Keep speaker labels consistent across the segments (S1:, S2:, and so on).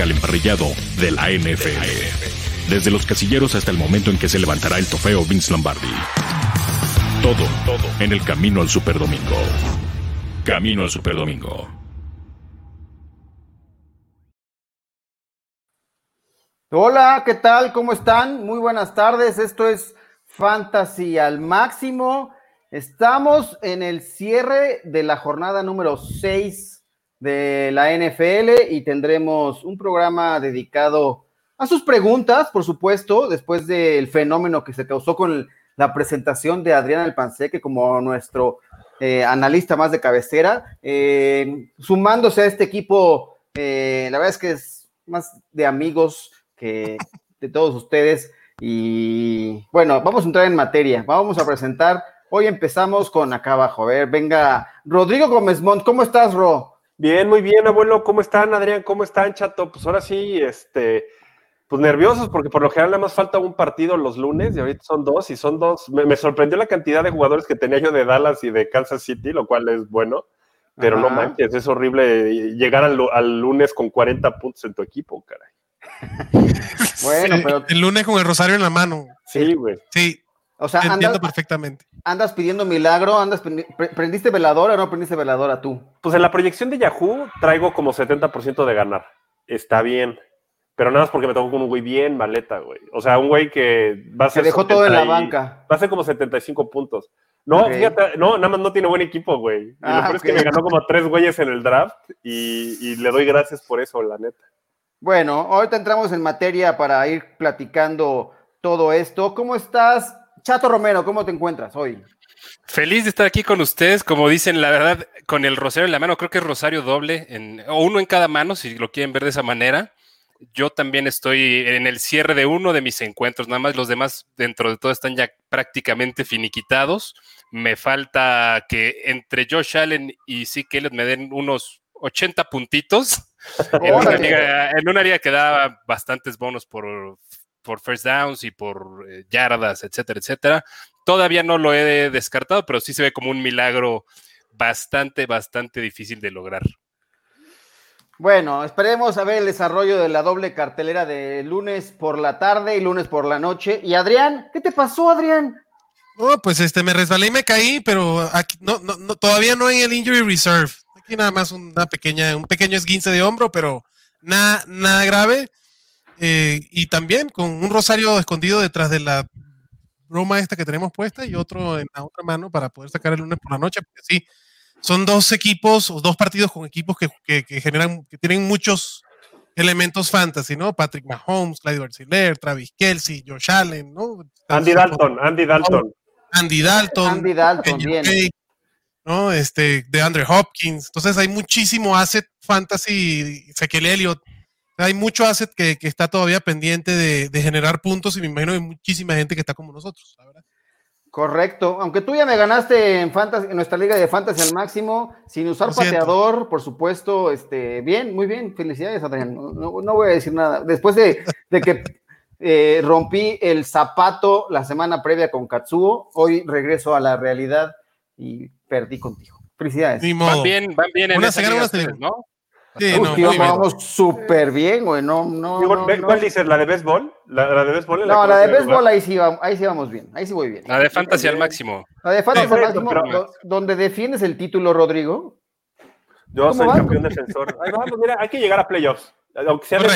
S1: musical emparrillado de la NFL. Desde los casilleros hasta el momento en que se levantará el trofeo Vince Lombardi. Todo, todo en el camino al Superdomingo. Camino al Superdomingo.
S2: Hola, ¿qué tal? ¿Cómo están? Muy buenas tardes. Esto es Fantasy al máximo. Estamos en el cierre de la jornada número 6 de la NFL y tendremos un programa dedicado a sus preguntas, por supuesto, después del fenómeno que se causó con la presentación de Adrián Alpanseque como nuestro eh, analista más de cabecera, eh, sumándose a este equipo, eh, la verdad es que es más de amigos que de todos ustedes. Y bueno, vamos a entrar en materia, vamos a presentar Hoy empezamos con acá abajo. A ver, venga, Rodrigo Gómez Mont, ¿cómo estás, Ro?
S3: Bien, muy bien, abuelo. ¿Cómo están, Adrián? ¿Cómo están, chato? Pues ahora sí, este, pues nerviosos, porque por lo general nada más falta un partido los lunes y ahorita son dos, y son dos. Me, sorprendió la cantidad de jugadores que tenía yo de Dallas y de Kansas City, lo cual es bueno, pero no manches, es horrible llegar al, lunes con 40 puntos en tu equipo, caray.
S4: bueno, pero. El lunes con el rosario en la mano.
S3: Sí, güey.
S4: Sí. O sea, entiendo perfectamente
S2: andas pidiendo milagro, andas prendiste veladora o no prendiste veladora tú.
S3: Pues en la proyección de Yahoo traigo como 70% de ganar. Está bien. Pero nada más porque me tocó con un güey bien maleta, güey. O sea, un güey que
S2: va a ser. Se dejó todo en la banca.
S3: Va a ser como 75 puntos. No, fíjate, no, nada más no tiene buen equipo, güey. Y lo ah, peor es que me ganó como tres güeyes en el draft y, y le doy gracias por eso, la neta.
S2: Bueno, ahorita entramos en materia para ir platicando todo esto. ¿Cómo estás, Chato Romero, ¿cómo te encuentras hoy?
S5: Feliz de estar aquí con ustedes, como dicen, la verdad, con el rosario en la mano, creo que es rosario doble, en, o uno en cada mano, si lo quieren ver de esa manera. Yo también estoy en el cierre de uno de mis encuentros, nada más los demás dentro de todo están ya prácticamente finiquitados. Me falta que entre Josh Allen y Zeke me den unos 80 puntitos. en, una liga, en una liga que da bastantes bonos por por first downs y por eh, yardas, etcétera, etcétera. Todavía no lo he descartado, pero sí se ve como un milagro bastante, bastante difícil de lograr.
S2: Bueno, esperemos a ver el desarrollo de la doble cartelera de lunes por la tarde y lunes por la noche. Y Adrián, ¿qué te pasó, Adrián?
S4: Oh, pues este, me resbalé y me caí, pero aquí no, no, todavía no hay el injury reserve. Aquí nada más una pequeña, un pequeño esguince de hombro, pero nada, nada grave. Eh, y también con un rosario escondido detrás de la broma esta que tenemos puesta y otro en la otra mano para poder sacar el lunes por la noche, porque sí, son dos equipos o dos partidos con equipos que, generan, que tienen muchos elementos fantasy, ¿no? Patrick Mahomes, Clyde Barciller, Travis Kelsey, Josh Allen, ¿no?
S3: Andy Dalton, Andy Dalton.
S4: Andy Dalton.
S2: Andy Dalton, bien.
S4: ¿no? Este, de Andre Hopkins. Entonces hay muchísimo asset fantasy, Ezequiel Elliott hay mucho asset que, está todavía pendiente de, generar puntos y me imagino que hay muchísima gente que está como nosotros, verdad.
S2: Correcto, aunque tú ya me ganaste en, fantasy, en nuestra liga de fantasy al máximo, sin usar pateador, por supuesto, este, bien, muy bien, felicidades Adrián, no, voy a decir nada. Después de, que eh, rompí el zapato la semana previa con Katsuo, hoy regreso a la realidad y perdí contigo. Felicidades.
S5: Van bien, van bien en una, ¿no?
S2: Sí, no, vamos súper bien, güey. No, no,
S3: ¿Cuál dices? ¿La de béisbol? ¿La, de béisbol?
S2: No, la de béisbol ahí sí, vamos, ahí sí vamos bien. Ahí sí voy bien.
S5: La de fantasy al máximo.
S2: La de fantasy al máximo, donde defiendes el título, Rodrigo.
S3: Yo soy campeón defensor. Vamos, mira, hay que llegar a playoffs.
S5: Aunque sea hay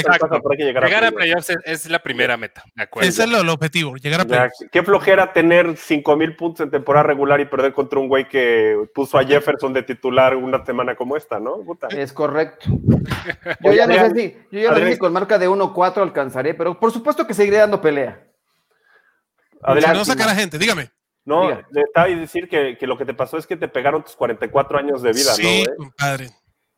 S5: que llegar, a, playoffs es, la primera meta.
S4: Ese es el objetivo, llegar a playoffs.
S3: qué flojera tener 5000 puntos en temporada regular y perder contra un güey que puso a Jefferson de titular una semana como esta, ¿no?
S2: Es correcto. Yo ya no sé si, yo ya no sé si con marca de 1-4 alcanzaré, pero por supuesto que seguiré dando pelea.
S4: Adelante. No sacar a gente, dígame.
S3: No, le estaba a decir que, que, lo que te pasó es que te pegaron tus 44 años de vida, ¿no? Sí,
S4: compadre.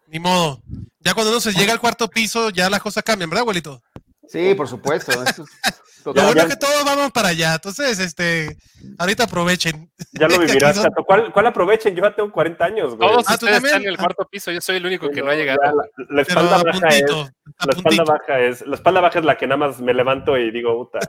S4: Ni modo. Ya cuando uno se llega al cuarto piso, ya las cosas cambian, ¿verdad, abuelito?
S2: Sí, por supuesto.
S4: Lo bueno es que todos vamos para allá. Entonces, este, ahorita aprovechen.
S3: Ya lo vivirás, Chato. ¿Cuál, ¿Cuál, aprovechen? Yo ya tengo 40 años,
S5: güey. Todos ah, están en el cuarto piso. Yo soy el único que no ha llegado.
S3: La, espalda baja es, la espalda baja es, la espalda baja es la que nada más me levanto y digo, puta.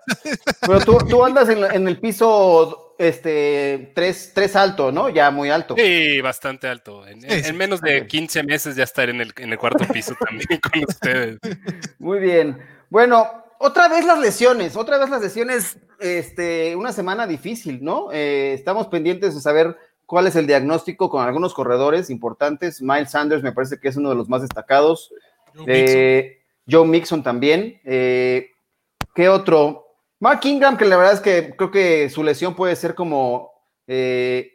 S2: Pero tú, tú andas en, en el piso este, tres, tres alto, ¿no? Ya muy alto.
S5: Sí, bastante alto. En, en-
S4: Sí, sí.
S5: en menos de 15 meses ya estar en el, en el cuarto piso también con ustedes.
S2: Muy bien. Bueno, otra vez las lesiones, otra vez las lesiones, este, una semana difícil, ¿no? Eh, estamos pendientes de saber cuál es el diagnóstico con algunos corredores importantes. Miles Sanders me parece que es uno de los más destacados.
S4: Joe Mixon.
S2: Eh, Joe Mixon también. Eh, ¿Qué otro? Mark Ingram, que la verdad es que creo que su lesión puede ser como eh,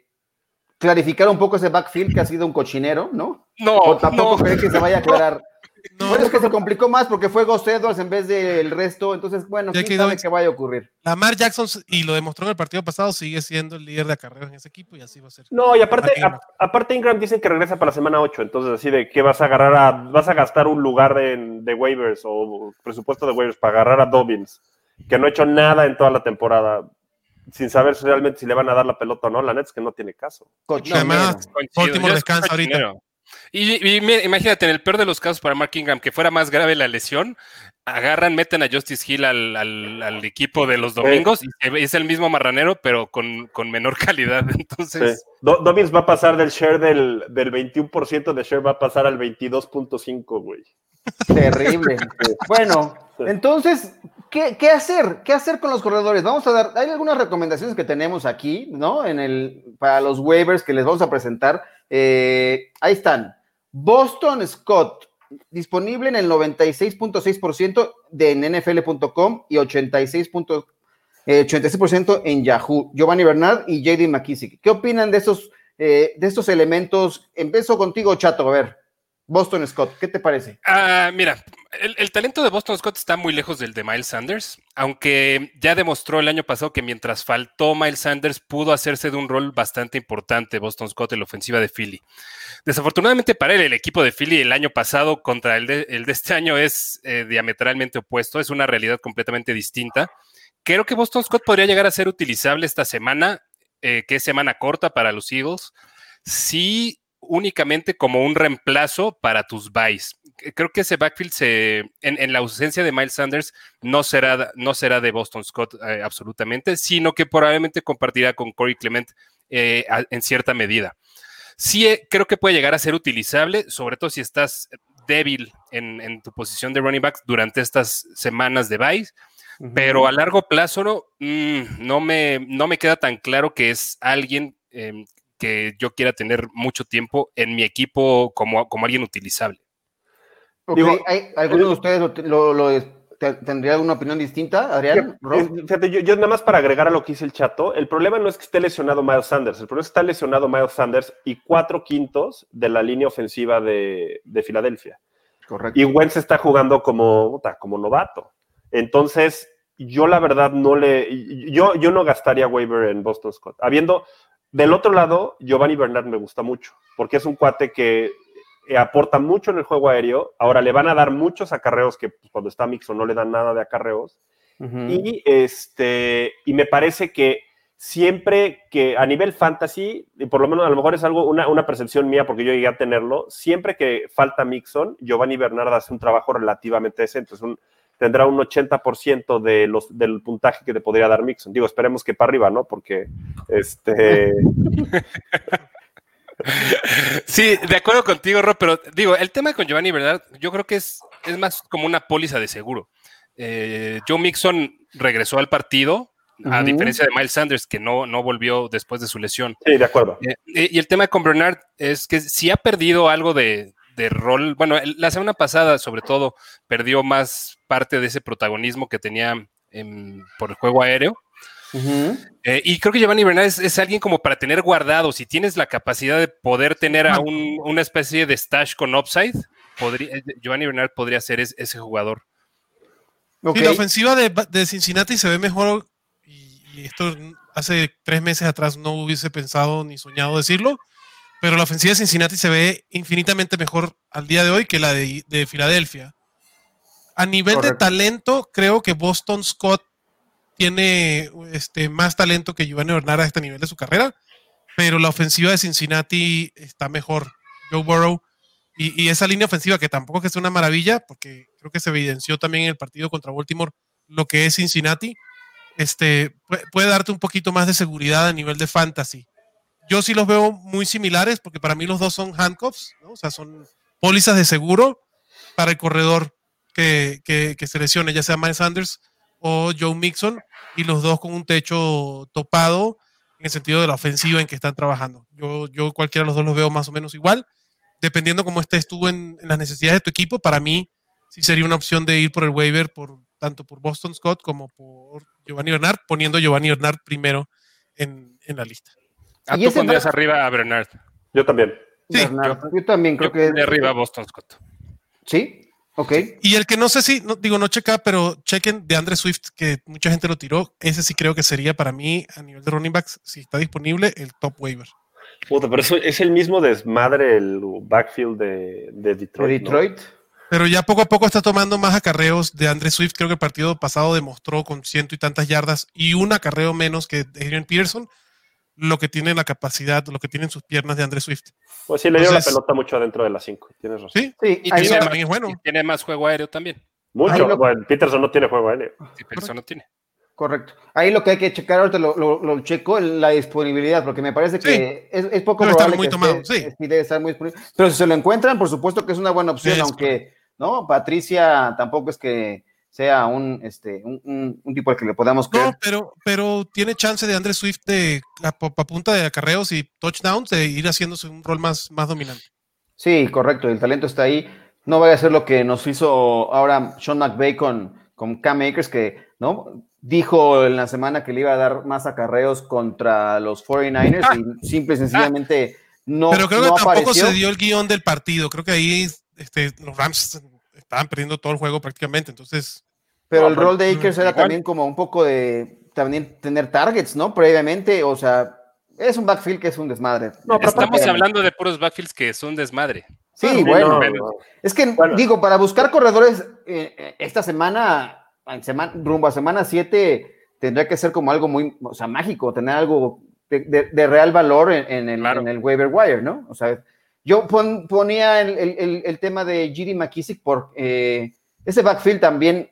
S2: clarificar un poco ese backfield que ha sido un cochinero, ¿no?
S5: No,
S2: o tampoco
S5: no.
S2: cree que se vaya a aclarar.
S4: No,
S2: Bueno, es que se complicó más porque fue Ghost Edwards en vez del resto, entonces, bueno,
S4: Ya
S2: quién
S4: quedó
S2: sabe qué vaya a ocurrir.
S4: Lamar Jackson, y lo demostró en el partido pasado, sigue siendo el líder de acarreos en ese equipo y así va a ser.
S3: No, y aparte, a- aparte Ingram dicen que regresa para la semana 8, entonces así de que vas a agarrar a, vas a gastar un lugar de, de waivers o presupuesto de waivers para agarrar a Dobbins, que no ha hecho nada en toda la temporada, sin saber si realmente si le van a dar la pelota o no, la neta es que no tiene caso.
S2: Cochinero.
S4: Además, Baltimore
S5: yo
S4: descansa
S5: soy
S4: ahorita.
S5: Y, y mira, imagínate, en el peor de los casos para Mark Ingram, que fuera más grave la lesión, agarran, meten a Justice Hill al, al- al equipo de los domingos y es el mismo marranero, pero con, con menor calidad.
S3: Sí.
S5: Entonces,
S3: Do- Dobbins va a pasar del share del, del 21% de share, va a pasar al 22.5, güey.
S2: Terrible. bueno, entonces, ¿qué, hacer? ¿Qué hacer con los corredores? Vamos a dar, hay algunas recomendaciones que tenemos aquí, ¿no? En el, para los waivers que les vamos a presentar. Eh, ahí están. Boston Scott, disponible en el 96.6% de NFL.com y 86. eh, 86% en Yahoo. Giovanni Bernard y JD McKissick. ¿Qué opinan de estos, eh, de estos elementos? Empiezo contigo, Chato. A ver, Boston Scott, ¿qué te parece?
S5: Ah, mira, el, talento de Boston Scott está muy lejos del de Miles Sanders, aunque ya demostró el año pasado que mientras faltó Miles Sanders pudo hacerse de un rol bastante importante Boston Scott en la ofensiva de Philly. Desafortunadamente para él, el equipo de Philly el año pasado contra el de, el de este año es eh, diametralmente opuesto, es una realidad completamente distinta. Creo que Boston Scott podría llegar a ser utilizable esta semana, eh, que es semana corta para los Eagles, sí únicamente como un reemplazo para tus buys. Creo que ese backfield se, en, en la ausencia de Miles Sanders no será, no será de Boston Scott eh, absolutamente, sino que probablemente compartirá con Corey Clement eh, a- en cierta medida. Sí eh, creo que puede llegar a ser utilizable, sobre todo si estás débil en, en tu posición de running back durante estas semanas de buys, pero a largo plazo no, mm, no, me, no me queda tan claro que es alguien eh, que yo quiera tener mucho tiempo en mi equipo como, como alguien utilizable.
S2: Ok,
S3: Digo,
S2: ¿hay- ¿Alguno de ustedes lo, lo- lo- te- tendría alguna opinión distinta, Adrián?
S3: Eh, Fíjate, yo, yo nada más para agregar a lo que dice el chato, el problema no es que esté lesionado Miles Sanders, el problema es que está lesionado Miles Sanders y cuatro quintos de la línea ofensiva de, de Filadelfia.
S2: Correcto.
S3: Y Wentz está jugando como, como novato. Entonces, yo la verdad no le. Yo, yo no gastaría waiver en Boston Scott. Habiendo. Del otro lado, Giovanni Bernard me gusta mucho, porque es un cuate que eh, aporta mucho en el juego aéreo. Ahora le van a dar muchos acarreos que pues, cuando está Mixon no le dan nada de acarreos. Y este, y me parece que siempre que a nivel fantasy, y por lo menos a lo mejor es algo, una, una percepción mía, porque yo llegué a tenerlo, siempre que falta Mixon, Giovanni Bernard hace un trabajo relativamente decente. Es un, tendrá un 80% de los, del puntaje que te podría dar Mixon. Digo, esperemos que para arriba, ¿no? Porque este.
S5: Sí, de acuerdo contigo, Rob, pero digo, el tema con Giovanni, ¿verdad? Yo creo que es, es más como una póliza de seguro. Eh, Joe Mixon regresó al partido, a diferencia de Miles Sanders, que no, no volvió después de su lesión.
S3: Sí, de acuerdo.
S5: Eh, y el tema con Bernard es que si ha perdido algo de, de rol, bueno, la semana pasada sobre todo perdió más parte de ese protagonismo que tenía en- por el juego aéreo. Eh, y creo que Giovanni Bernard es, es alguien como para tener guardado, si tienes la capacidad de poder tener a un- una especie de stash con upside, podría, eh, Giovanni Bernard podría ser es- ese jugador.
S2: Ok.
S4: Sí, la ofensiva de, de Cincinnati se ve mejor y, y esto hace tres meses atrás no hubiese pensado ni soñado decirlo, pero la ofensiva de Cincinnati se ve infinitamente mejor al día de hoy que la de, de Filadelfia. A nivel
S2: Correcto.
S4: de talento, creo que Boston Scott tiene este, más talento que Giovanni Bernard a este nivel de su carrera, pero la ofensiva de Cincinnati está mejor. Joe Burrow y, y esa línea ofensiva que tampoco es que una maravilla, porque creo que se evidenció también en el partido contra Baltimore lo que es Cincinnati. este, puede darte un poquito más de seguridad a nivel de fantasy. Yo sí los veo muy similares porque para mí los dos son handcuffs, o sea, son pólizas de seguro para el corredor que, que, se lesione, ya sea Miles Sanders o Joe Mixon, y los dos con un techo topado en el sentido de la ofensiva en que están trabajando. Yo, yo cualquiera de los dos los veo más o menos igual, dependiendo cómo estés tú en, en las necesidades de tu equipo, para mí sí sería una opción de ir por el waiver por tanto por Boston Scott como por Giovanni Bernard, poniendo Giovanni Bernard primero en, en la lista.
S5: ¿A tú pondrías arriba a Bernard?
S3: Yo también.
S2: Sí, yo, también creo que.
S5: De arriba a Boston Scott.
S2: Sí, ok.
S4: Y el que no sé si, no, digo, no checa, pero chequen de Andre Swift, que mucha gente lo tiró. Ese sí creo que sería para mí, a nivel de running backs, si está disponible, el top waiver.
S3: Puta, pero eso es el mismo desmadre el backfield de, de Detroit.
S2: ¿De Detroit?
S4: Pero ya poco a poco está tomando más acarreos de Andre Swift. Creo que el partido pasado demostró con ciento y tantas yardas y un acarreo menos que Adrian Peterson lo que tiene la capacidad, lo que tienen sus piernas de Andre Swift.
S3: Pues sí, le dio la pelota mucho adentro de las cinco. Tienes razón.
S4: Sí, y,
S5: tiene, bueno. tiene más juego aéreo también.
S3: Mucho. Bueno, Peterson no tiene juego aéreo.
S5: Sí, Peterson no tiene.
S2: Correcto. Ahí lo que hay que checar, ahorita lo, lo, checo, la disponibilidad, porque me parece que es, poco probable
S4: muy
S2: que
S4: tomado,
S2: sí. debe estar muy disponible. Pero si se lo encuentran, por supuesto que es una buena opción, aunque ¿no? Patricia tampoco es que sea un, este, un, tipo al que le podamos creer.
S4: No, pero, pero tiene chance de Andre Swift de a, punta de acarreos y touchdowns de ir haciéndose un rol más, más dominante.
S2: Sí, correcto, el talento está ahí. No vaya a ser lo que nos hizo ahora Sean McVay con, con Cam Akers, que ¿no? dijo en la semana que le iba a dar más acarreos contra los 49ers y simple y sencillamente no.
S4: Pero creo que tampoco se dio el guion del partido. Creo que ahí este, los Rams estaban perdiendo todo el juego prácticamente, entonces...
S2: Pero el rol de Akers era también como un poco de también tener targets, ¿no? Previamente, o sea, es un backfield que es un desmadre.
S5: No, pero estamos hablando de puros backfields que son desmadre.
S2: Sí, bueno. Es que, digo, para buscar corredores eh, eh, esta semana, semana, rumbo a semana 7, tendría que ser como algo muy, o sea, mágico, tener algo de, real valor en, el, en, el, waiver wire, ¿no? O sea, yo ponía el, tema de Giri McKissick por eh, ese backfield también.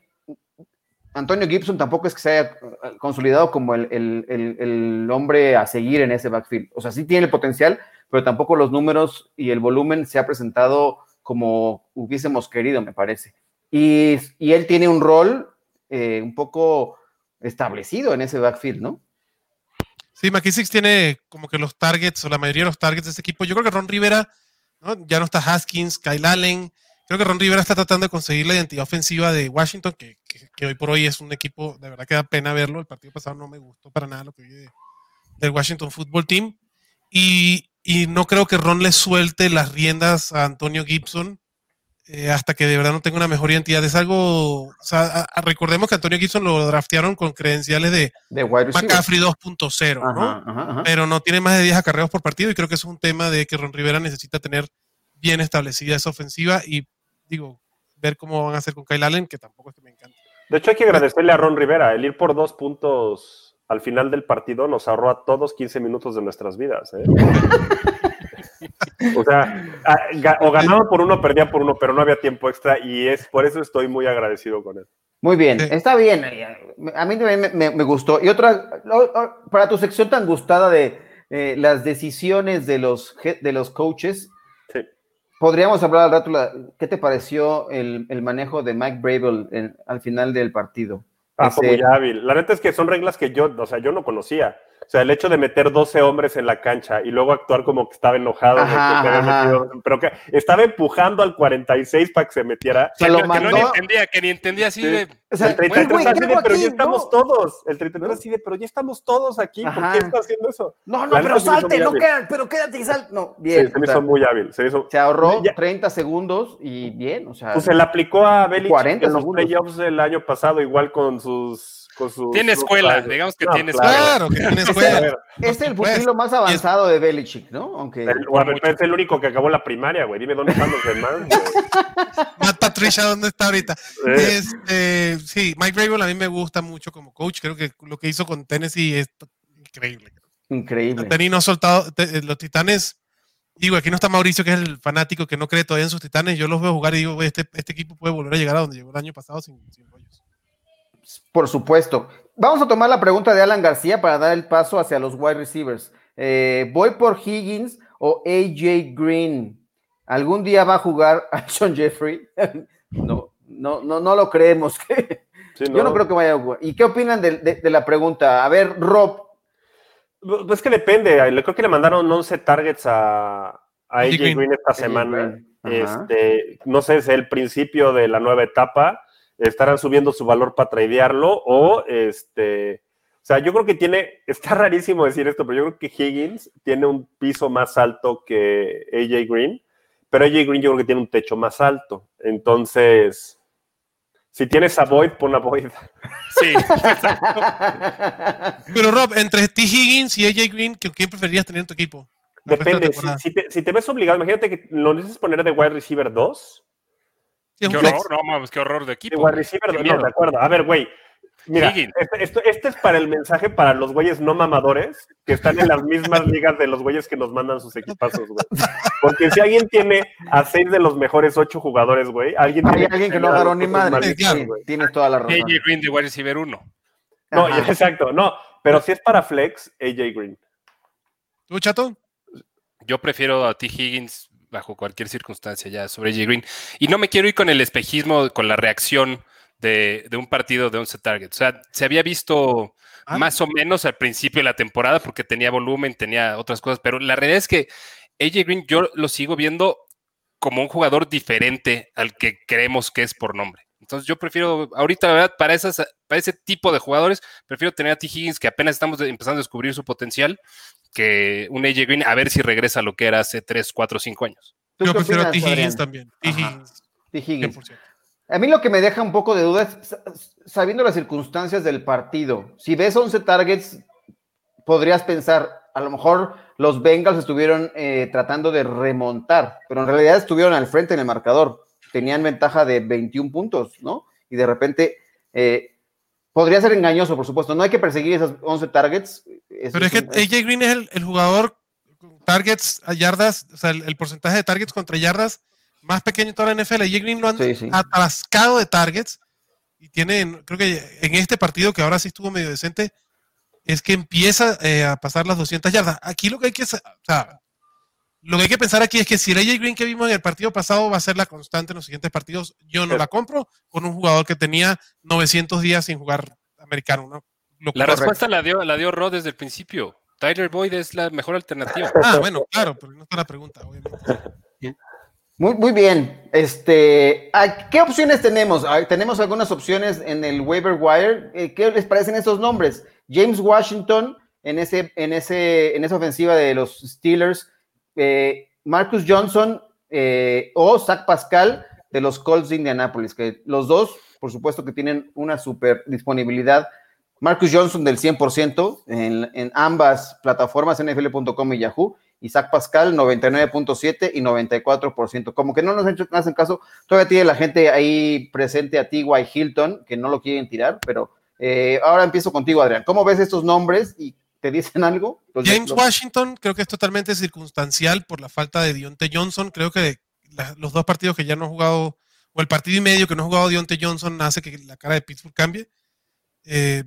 S2: Antonio Gibson tampoco es que se haya consolidado como el, hombre a seguir en ese backfield. O sea, sí tiene el potencial, pero tampoco los números y el volumen se ha presentado como hubiésemos querido, me parece. Y, él tiene un rol eh, un poco establecido en ese backfield, ¿no?
S4: Sí, McKissick tiene como que los targets, o la mayoría de los targets de ese equipo. Yo creo que Ron Rivera ya no está Haskins, Kyle Allen. Creo que Ron Rivera está tratando de conseguir la identidad ofensiva de Washington, que, hoy por hoy es un equipo, de verdad que da pena verlo. El partido pasado no me gustó para nada lo que vi del Washington Football Team. Y, no creo que Ron le suelte las riendas a Antonio Gibson eh, hasta que de verdad no tenga una mejor identidad. Es algo, o sea, recordemos que Antonio Gibson lo draftearon con credenciales de,
S2: de
S4: McCaffrey 2.0, ¿no? Pero no tiene más de 10 acarreos por partido y creo que es un tema de que Ron Rivera necesita tener bien establecida esa ofensiva y digo, ver cómo van a hacer con Kyle Allen, que tampoco es que me encanta.
S3: De hecho, hay que agradecerle a Ron Rivera. El ir por dos puntos al final del partido nos ahorró a todos 15 minutos de nuestras vidas. ¿eh? O sea, o ganaba por uno, perdía por uno, pero no había tiempo extra y es por eso estoy muy agradecido con él.
S2: Muy bien, está bien. A mí también me, gustó. Y otra, para tu sección tan gustada de eh, las decisiones de los, de los coaches, podríamos hablar al rato, ¿qué te pareció el, manejo de Mike Bravel al final del partido?
S3: Ah, fue muy hábil. La neta es que son reglas que yo, o sea, yo no conocía. O sea, el hecho de meter 12 hombres en la cancha y luego actuar como que estaba enojado, pero que estaba empujando al 46 para que se metiera.
S5: Se lo mandó. Que no ni entendía, que ni entendía así de.
S3: O sea, el 33 así de, pero ya estamos todos. El 33 así de, pero ya estamos todos aquí. ¿Por qué está haciendo eso?
S2: No, no, pero salte, no queda, pero quédate y sal. No, bien.
S3: Sí, se me hizo muy hábil. Se, hizo...
S2: se ahorró 30 segundos y bien, o sea.
S3: Pues se le aplicó a Belichick en los playoffs del año pasado, igual con sus
S5: tiene escuela, digamos que tiene escuela.
S4: Claro, que tiene escuela.
S2: es el pupilo más avanzado de Belichick, ¿no? Aunque.
S3: es el único que acabó la primaria, güey. Dime dónde están los demás.
S4: Matt Patricia, ¿dónde está ahorita? Este, sí, Mike Rabel a mí me gusta mucho como coach. Creo que lo que hizo con Tennessee es increíble.
S2: Increíble.
S4: Tennessee no ha soltado. Eh, los titanes. Digo, aquí no está Mauricio, que es el fanático que no cree todavía en sus titanes. Yo los veo jugar y digo, este, este equipo puede volver a llegar a donde llegó el año pasado sin, sin rollos.
S2: Por supuesto. Vamos a tomar la pregunta de Alan García para dar el paso hacia los wide receivers. Eh, voy por Higgins o AJ Green. ¿Algún día va a jugar a Sean Jeffrey? no, no, no, no lo creemos. Yo no creo que vaya a jugar. ¿Y qué opinan de, la pregunta? A ver, Rob.
S3: Pues es que depende. Creo que le mandaron 11 targets a, a AJ Green esta semana. Este, no sé, es el principio de la nueva etapa. Estarán subiendo su valor para tradearlo o este. O sea, yo creo que tiene, está rarísimo decir esto, pero yo creo que Higgins tiene un piso más alto que AJ Green, pero AJ Green yo creo que tiene un techo más alto. Entonces, si tienes a Boyd, pon a Boyd.
S5: Sí.
S4: Pero Rob, entre T. Higgins y AJ Green, ¿quién preferirías tener en tu equipo?
S3: Depende. Si, te, ves obligado, imagínate que lo necesitas poner de wide receiver 2.
S5: Qué horror, no mames, qué horror de equipo.
S3: De receiver 2, no, de acuerdo. A ver, güey, Mira, este, este, es para el mensaje para los güeyes no mamadores que están en las mismas ligas de los güeyes que nos mandan sus equipazos, güey. Porque si alguien tiene a seis de los mejores ocho jugadores, güey, alguien
S2: Hay alguien que no agarró ni madre. tienes toda la razón.
S5: AJ Green de wide receiver 1.
S3: No, exacto, no. Pero si es para flex, AJ Green.
S4: ¿Tú, chato?
S5: Yo prefiero a T. Higgins bajo cualquier circunstancia ya sobre AJ Green. Y no me quiero ir con el espejismo, con la reacción de, un partido de 11 targets. O sea, se había visto ah. más o menos al principio de la temporada porque tenía volumen, tenía otras cosas, pero la realidad es que AJ Green yo lo sigo viendo como un jugador diferente al que creemos que es por nombre. Entonces yo prefiero, ahorita la verdad, para, esas, para ese tipo de jugadores, prefiero tener a T. Higgins que apenas estamos empezando a descubrir su potencial, que un AJ Green a ver si regresa a lo que era hace 3, 4, 5 años.
S4: Yo prefiero a T. Higgins también. T. Higgins.
S2: T. Higgins. A mí lo que me deja un poco de duda es sabiendo las circunstancias del partido. Si ves 11 targets, podrías pensar, a lo mejor los Bengals estuvieron eh, tratando de remontar, pero en realidad estuvieron al frente en el marcador. Tenían ventaja de 21 puntos, ¿no? Y de repente eh, podría ser engañoso, por supuesto. No hay que perseguir esas 11 targets.
S4: pero es, que AJ Green es el, jugador targets a yardas, o sea, el porcentaje de targets contra yardas más pequeño de toda la NFL. Y Green lo han atascado de targets y tiene, creo que en este partido que ahora sí estuvo medio decente, es que empieza eh, a pasar las 200 yardas. Aquí lo que hay que, o sea, lo que hay que pensar aquí es que si el AJ Green que vimos en el partido pasado va a ser la constante en los siguientes partidos, yo no la compro con un jugador que tenía 900 días sin jugar americano. ¿no?
S5: la respuesta la dio, la dio Rod desde el principio. Tyler Boyd es la mejor alternativa.
S4: Ah, bueno, claro, pero no está la pregunta, obviamente.
S2: Muy, muy bien. Este, ¿Qué opciones tenemos? Tenemos algunas opciones en el waiver wire. Eh, ¿Qué les parecen estos nombres? James Washington en, ese, en, ese, en esa ofensiva de los Steelers. Eh, Marcus Johnson eh, o Zach Pascal de los Colts de Indianapolis, que los dos, por supuesto, que tienen una super disponibilidad. Marcus Johnson del 100% en, en ambas plataformas, NFL.com y Yahoo Isaac Pascal 99.7 y 94%. Como que no nos hacen caso, todavía tiene la gente ahí presente a T.Y. Hilton, que no lo quieren tirar, pero eh, ahora empiezo contigo, Adrián. ¿Cómo ves estos nombres y te dicen algo?
S4: James Washington creo que es totalmente circunstancial por la falta de Dionte Johnson. Creo que los dos partidos que ya no ha jugado, o el partido y medio que no ha jugado Dionte Johnson, hace que la cara de Pittsburgh cambie. Eh,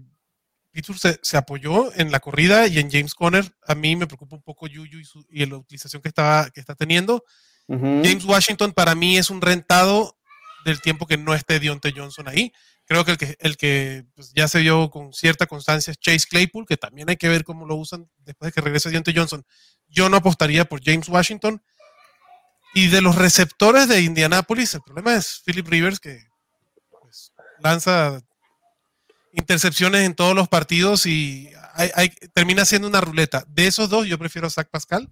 S4: Pittsburgh se, apoyó en la corrida y en James Conner. A mí me preocupa un poco Yuyu y, la utilización que, estaba, que está teniendo. James Washington para mí es un rentado del tiempo que no esté Dionte Johnson ahí. Creo que el que, el que pues, ya se vio con cierta constancia es Chase Claypool, que también hay que ver cómo lo usan después de que regrese Dionte Johnson. Yo no apostaría por James Washington. Y de los receptores de Indianapolis, el problema es Philip Rivers, que pues, lanza intercepciones en todos los partidos y termina siendo una ruleta. De esos dos, yo prefiero a Zach Pascal.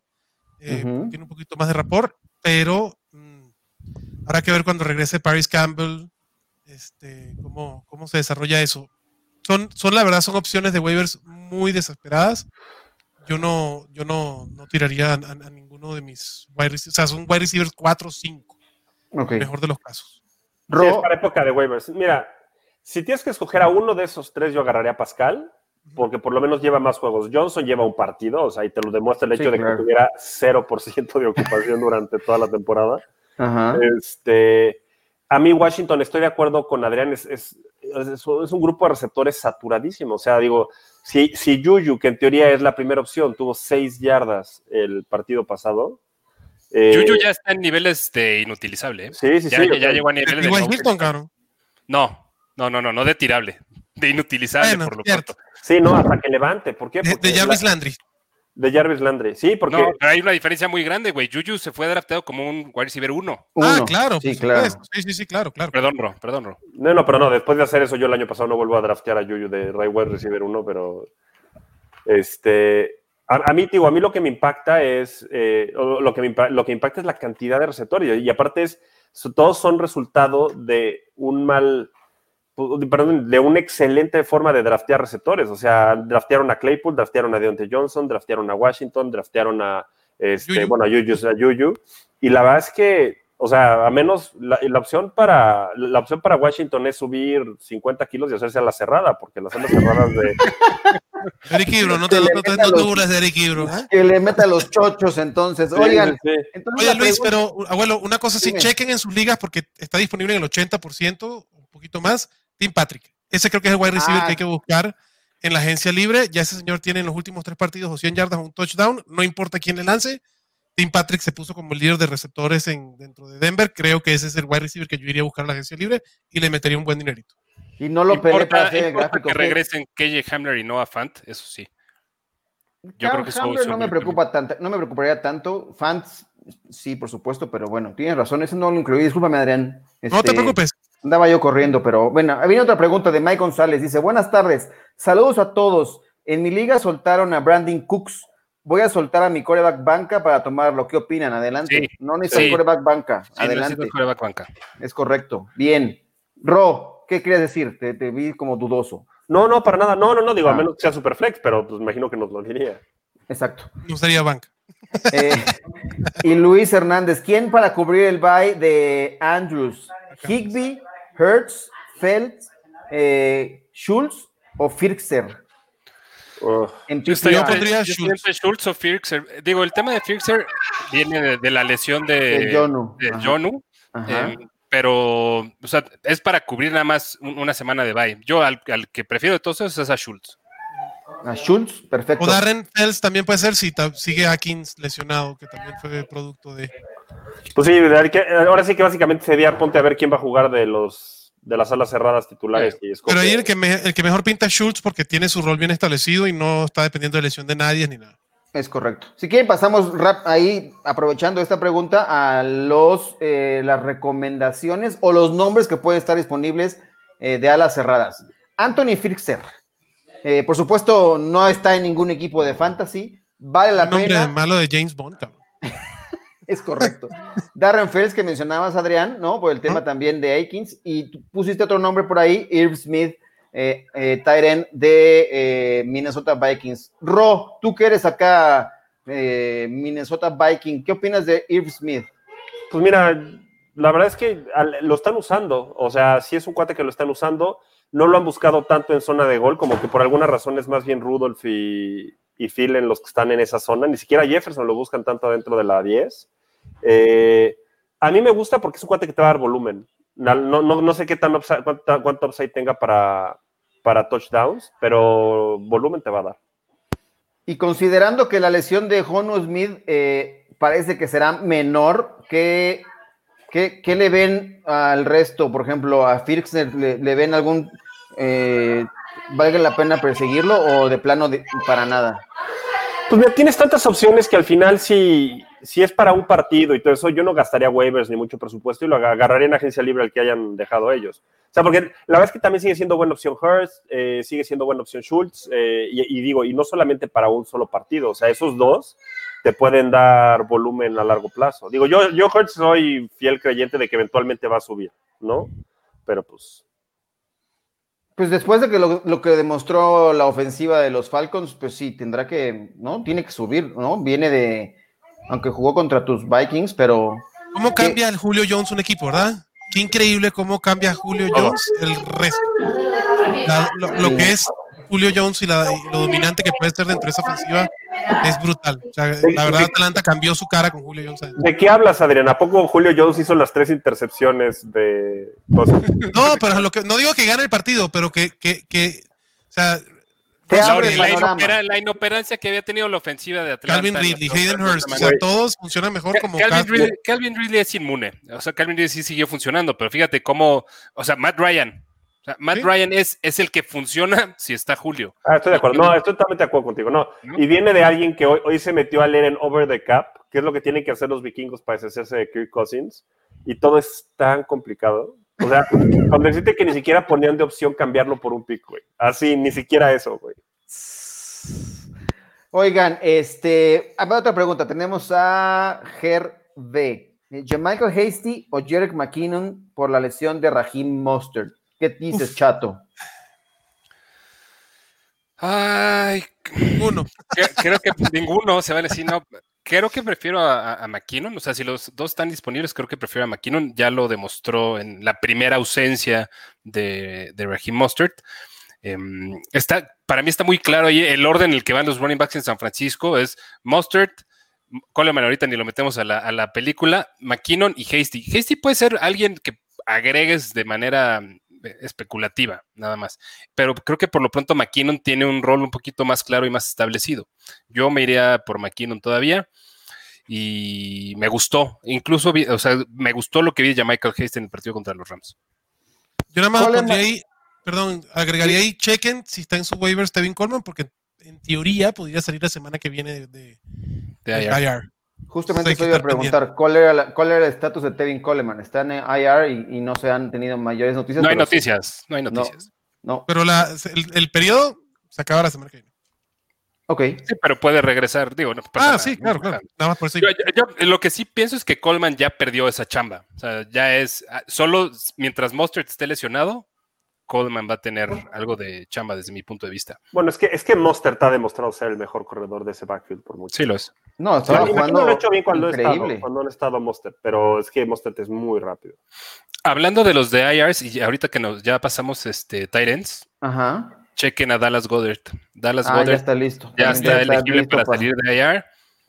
S4: Eh, tiene un poquito más de rapport, pero mm, habrá que ver cuando regrese Paris Campbell, este, cómo, cómo se desarrolla eso. Son, son, la verdad, son opciones de waivers muy desesperadas. Yo no, yo no, no tiraría a, ninguno de mis wide receivers. O sea, son wide receivers 4 o 5. Mejor de los casos.
S3: Sí, es para época de waivers. Mira, si tienes que escoger a uno de esos tres, yo agarraría a Pascal, porque por lo menos lleva más juegos. Johnson lleva un partido, o sea, y te lo demuestra el hecho de que tuviera 0% de ocupación durante toda la temporada. Este, a mí Washington, estoy de acuerdo con Adrián, es, es, un grupo de receptores saturadísimo. O sea, digo, si, si Yuyu, que en teoría es la primera opción, tuvo seis yardas el partido pasado.
S5: Eh, Yuyu ya está en niveles de inutilizable. ¿eh?
S3: Sí, sí,
S5: ya,
S3: sí.
S5: Ya, llegó a niveles
S4: de.
S5: No, no, no, no, no de tirable. De inutilizable, por lo tanto.
S3: Sí, no, hasta que levante. ¿Por qué?
S4: de Jarvis Landry.
S3: De Jarvis Landry, sí, porque. No,
S5: pero hay una diferencia muy grande, güey. Juju se fue draftado como un wide receiver 1.
S4: Ah, claro, sí, claro. Sí, sí, sí, claro, claro.
S5: Perdón, Ro, perdón, Ro.
S3: No, no, pero no, después de hacer eso, yo el año pasado no vuelvo a draftear a Juju de wide receiver 1, pero. Este. A, mí, digo, a mí lo que me impacta es. Eh, lo, que me, lo que impacta es la cantidad de receptores. Y aparte, es, todos son resultado de un mal perdón, de una excelente forma de draftear receptores. O sea, draftearon a Claypool, draftearon a Deontay Johnson, draftearon a Washington, draftearon a, este, bueno, a Yuyu, Y la verdad es que, o sea, a menos la, opción para la opción para Washington es subir 50 kilos y hacerse a la cerrada, porque las alas cerradas de.
S4: Eric Ibro, no te, no, de Eric Ibro. ¿eh?
S2: Que le meta los chochos, entonces. Oigan,
S4: Oye, Luis, pero, abuelo, una cosa, si chequen en sus ligas, porque está disponible en el 80%, un poquito más Tim Patrick. Ese creo que es el wide receiver que hay ah. que buscar en la agencia libre. Ya ese señor tiene en los últimos tres partidos o 100 yardas o un touchdown. No importa quién le lance. Tim Patrick se puso como el líder de receptores en, dentro de Denver. Creo que ese es el wide receiver que yo iría a buscar en la agencia libre y le metería un buen dinerito.
S2: Y no lo peleé para hacer el
S5: gráfico. Que regresen KJ Hamler y Noah Fant, eso sí.
S2: Yo creo que Hamler no me preocupa tanto, no me preocuparía tanto. Fant, sí, por supuesto, pero bueno, tienes razón, eso no lo incluí. Discúlpame, Adrián.
S4: no te este, preocupes.
S2: Andaba yo corriendo, pero bueno, viene otra pregunta de Mike González. Dice, buenas tardes, saludos a todos. En mi liga soltaron a Brandon Cooks. Voy a soltar a mi coreback banca para tomarlo. ¿Qué opinan? Adelante. no necesito coreback banca. Adelante.
S5: coreback banca.
S2: Es correcto. Bien. Ro, ¿qué quieres decir? Te, vi como dudoso.
S3: No, no, para nada. No, no, no, digo, a ah. menos que sea super flex, pero pues imagino que nos lo diría.
S2: Exacto.
S4: No sería banca.
S2: Eh, y Luis Hernández, ¿quién para cubrir el bye de Andrews? Higby, Hertz, Feld, eh, Schultz o Firkser.
S5: en yo, pondría Schultz. o Firkser. Digo, el tema de Firkser viene de, la lesión de, Jonu. Eh, pero, o sea, es para cubrir nada más una semana de bye. Yo al, que prefiero de todos esos es a Schultz.
S2: A Schultz, perfecto.
S4: O Darren Fels también puede ser si sigue Atkins lesionado, que también fue producto de.
S3: Pues sí, ahora sí que básicamente sería ponte a ver quién va a jugar de los de las alas cerradas titulares.
S4: Pero ahí el que, el que mejor pinta es Schultz porque tiene su rol bien establecido y no está dependiendo de lesión de nadie ni nada.
S2: Es correcto. Si quieren, pasamos rap ahí, aprovechando esta pregunta, a los eh, las recomendaciones o los nombres que pueden estar disponibles eh, de alas cerradas. Anthony Frixer. Eh, por supuesto, no está en ningún equipo de fantasy. Vale la
S4: nombre pena. malo de James Bond,
S2: es correcto. Darren Fells, que mencionabas, Adrián, ¿no? Por el tema también de Aikins. Y tú pusiste otro nombre por ahí, Irv Smith, eh, eh Tyren de eh, Minnesota Vikings. Ro, tú que eres acá, eh, Minnesota Viking, ¿qué opinas de Irv Smith?
S3: Pues mira, la verdad es que lo están usando. O sea, si es un cuate que lo están usando. No lo han buscado tanto en zona de gol, como que por alguna razón es más bien Rudolph y, Phil en los que están en esa zona. Ni siquiera Jefferson lo buscan tanto adentro de la 10. Eh, a mí me gusta porque es un cuate que te va a dar volumen. No, no, sé qué tan cuánto, upside tenga para, para touchdowns, pero volumen te va a dar.
S2: Y considerando que la lesión de Jono Smith eh, parece que será menor, ¿qué, qué, le ven al resto? Por ejemplo, a Firxner, ¿le, ven algún... Eh, ¿Valga la pena perseguirlo o de plano para nada?
S3: Pues tienes tantas opciones que al final si, si es para un partido y todo eso, yo no gastaría waivers ni mucho presupuesto y lo agarraría en agencia libre al que hayan dejado ellos. O sea, porque la verdad es que también sigue siendo buena opción Hurst, eh, sigue siendo buena opción Schultz, eh, y, digo, y no solamente para un solo partido, o sea, esos dos te pueden dar volumen a largo plazo. Digo, yo, yo Hurts soy fiel creyente de que eventualmente va a subir, ¿no? Pero pues...
S2: Pues después de que lo, lo, que demostró la ofensiva de los Falcons, pues sí, tendrá que, ¿no? Tiene que subir, ¿no? Viene de, aunque jugó contra tus Vikings, pero...
S4: ¿Cómo cambia el Julio Jones un equipo, verdad? Qué increíble cómo cambia Julio Jones el resto. lo, que es Julio Jones y, la, y lo dominante que puede ser dentro de esa ofensiva es brutal. O sea, la verdad, Atlanta cambió su cara con Julio Jones.
S3: ¿De qué hablas, Adrián? ¿A poco Julio Jones hizo las tres intercepciones de cosas?
S4: No, pero lo que, no digo que gane el partido, pero que, que, que o sea,
S2: Te
S5: La, inopera- la inoperancia que había tenido la ofensiva de Atlanta.
S4: Calvin Ridley, Hayden Hurst, o sea, todos funcionan mejor como
S5: Calvin Ridley, Calvin Ridley es inmune. O sea, Calvin Ridley sí siguió funcionando, pero fíjate cómo, o sea, Matt Ryan. O sea, Matt
S4: Sí.
S5: Ryan es, es el que funciona si está Julio.
S3: Ah, estoy de acuerdo. No, estoy totalmente de acuerdo contigo. No.
S5: ¿No?
S3: Y viene de alguien que hoy, hoy se metió a leer en Over the Cap, que es lo que tienen que hacer los vikingos para deshacerse de Kirk Cousins. Y todo es tan complicado. O sea, cuando deciste que ni siquiera ponían de opción cambiarlo por un pick, güey. Así, ni siquiera eso, güey.
S2: Oigan, este, a ver, otra pregunta. Tenemos a Ger B. ¿Michael Hasty o Jarek McKinnon por la lesión de Raheem Mostert? ¿Qué dices, chato?
S5: Ay,
S4: uno.
S5: cre- creo que ninguno se va a decir, no. Creo que prefiero a, a- McKinnon. O sea, si los dos están disponibles, creo que prefiero a McKinnon. Ya lo demostró en la primera ausencia de, de Raheem Mostert. Em, está, para mí está muy claro ahí el orden en el que van los running backs en San Francisco. Es Mostert, Coleman ahorita ni lo metemos a la, a la película, McKinnon y Hasty. Hasty puede ser alguien que agregues de manera especulativa, nada más. Pero creo que por lo pronto McKinnon tiene un rol un poquito más claro y más establecido. Yo me iría por McKinnon todavía y me gustó. Incluso, vi- o sea, me gustó lo que vi de Michael Hasty en el partido contra los Rams.
S4: Yo nada más pondría ahí, perdón, agregaría ahí, chequen si está en su waiver Steven Coleman, porque en teoría podría salir la semana que viene de, de-
S5: De
S4: de
S5: IR.
S4: IR.
S2: Justamente eso iba a preguntar, ¿cuál era, la- ¿cuál era el estatus de Tevin Coleman? Está en IR y, y no se han tenido mayores noticias.
S5: No hay
S2: pero sí-
S5: noticias, no hay noticias.
S2: No,
S4: Pero la, el, el periodo se acaba la semana que viene.
S2: ok.
S5: Sí, pero puede regresar, digo, no pasa
S4: Ah,
S5: nada,
S4: sí,
S5: no
S4: claro, claro. Nada más por eso.
S5: Yo, yo- yo lo que sí pienso es que Coleman ya perdió esa chamba. O sea, ya es ah, solo mientras Mostert esté lesionado, Coleman va a tener algo de chamba desde mi punto de vista.
S3: Bueno, es que, es que Mostert ha demostrado ser el mejor corredor de ese backfield por mucho.
S5: Sí, lo es.
S2: No, estaba
S3: Bueno,
S2: jugando
S3: lo ha hecho bien cuando
S2: increíble.
S3: estado, cuando ha estado Mostert, pero es que Mostert es muy rápido.
S5: Hablando de los de IRs, y ahorita que nos ya pasamos este ends,
S2: Ajá.
S5: chequen a Dallas Goddard. Dallas
S2: Ah, ya
S5: Goddard
S2: está listo.
S5: ya,
S2: También
S5: está elegible
S2: listo
S5: para salir de IR.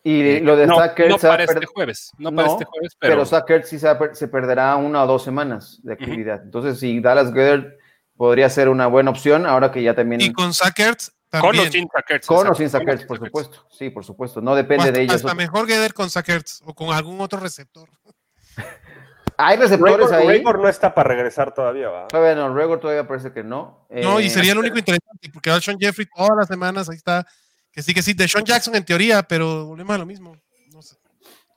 S2: Y
S5: Eh,
S2: lo de
S5: no,
S2: Zach Ertz
S5: no para este jueves, no para
S2: No,
S5: este jueves,
S2: pero,
S5: pero,
S2: Zach Ertz sí se, perderá una o dos semanas de actividad. Entonces, si Dallas Goddard podría ser una buena opción, ahora que ya también...
S4: Y con Sackers
S5: con
S4: también.
S5: o sin Sackers,
S2: Con o sin Zach
S5: con o sin
S2: por
S5: Zach Ertz.
S2: supuesto. Sí, por supuesto. No depende
S4: hasta,
S2: de ellos.
S4: hasta mejor Geder con Sackers o con algún otro receptor.
S2: Hay receptores
S3: Raygor,
S2: ahí.
S3: Raygor no está para regresar todavía, ¿va?
S2: Todavía no, Raygor todavía parece que no.
S4: No, y
S2: Eh,
S4: sería el único interesante, porque Alshon Jeffrey todas las semanas ahí está. Que sí, que sí, de Sean Jackson en teoría, pero volvemos a lo mismo. No sé.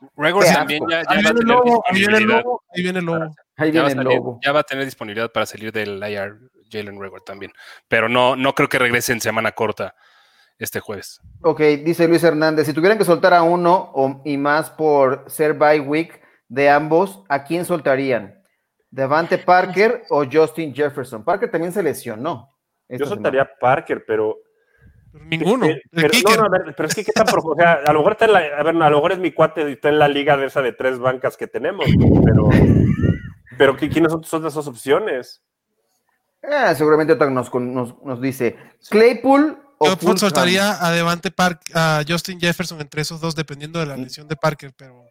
S2: Qué
S5: también ya, ya
S4: Ahí
S5: va
S4: viene el
S5: tener
S4: lobo, ahí viene el
S5: disponibilidad.
S4: lobo, ahí viene el lobo.
S2: Ahí
S5: Ya va,
S2: viene el
S5: salir-
S2: lobo.
S5: ya va a tener disponibilidad para salir del IR Jalen Regor también. Pero no, no creo que regrese en semana corta este jueves.
S2: Ok, dice Luis Hernández, si tuvieran que soltar a uno o, y más por ser bye week de ambos, ¿a quién soltarían? ¿Devante Parker o Justin Jefferson? Parker también se lesionó.
S3: Yo soltaría a Parker, pero.
S4: Ninguno.
S3: Eh, pero, no, no, a ver, pero es que qué tan profundo. O sea, a lo mejor está en la, a ver, a lo mejor es mi cuate y está en la liga de esa de tres bancas que tenemos, pero. Pero ¿qué- ¿quiénes son son esas opciones?
S2: Ah, seguramente otra nos, nos, nos dice Claypool o
S4: Yo
S2: Fulham?
S4: soltaría a Devante Park, a Justin Jefferson entre esos dos, dependiendo de la lesión de Parker, pero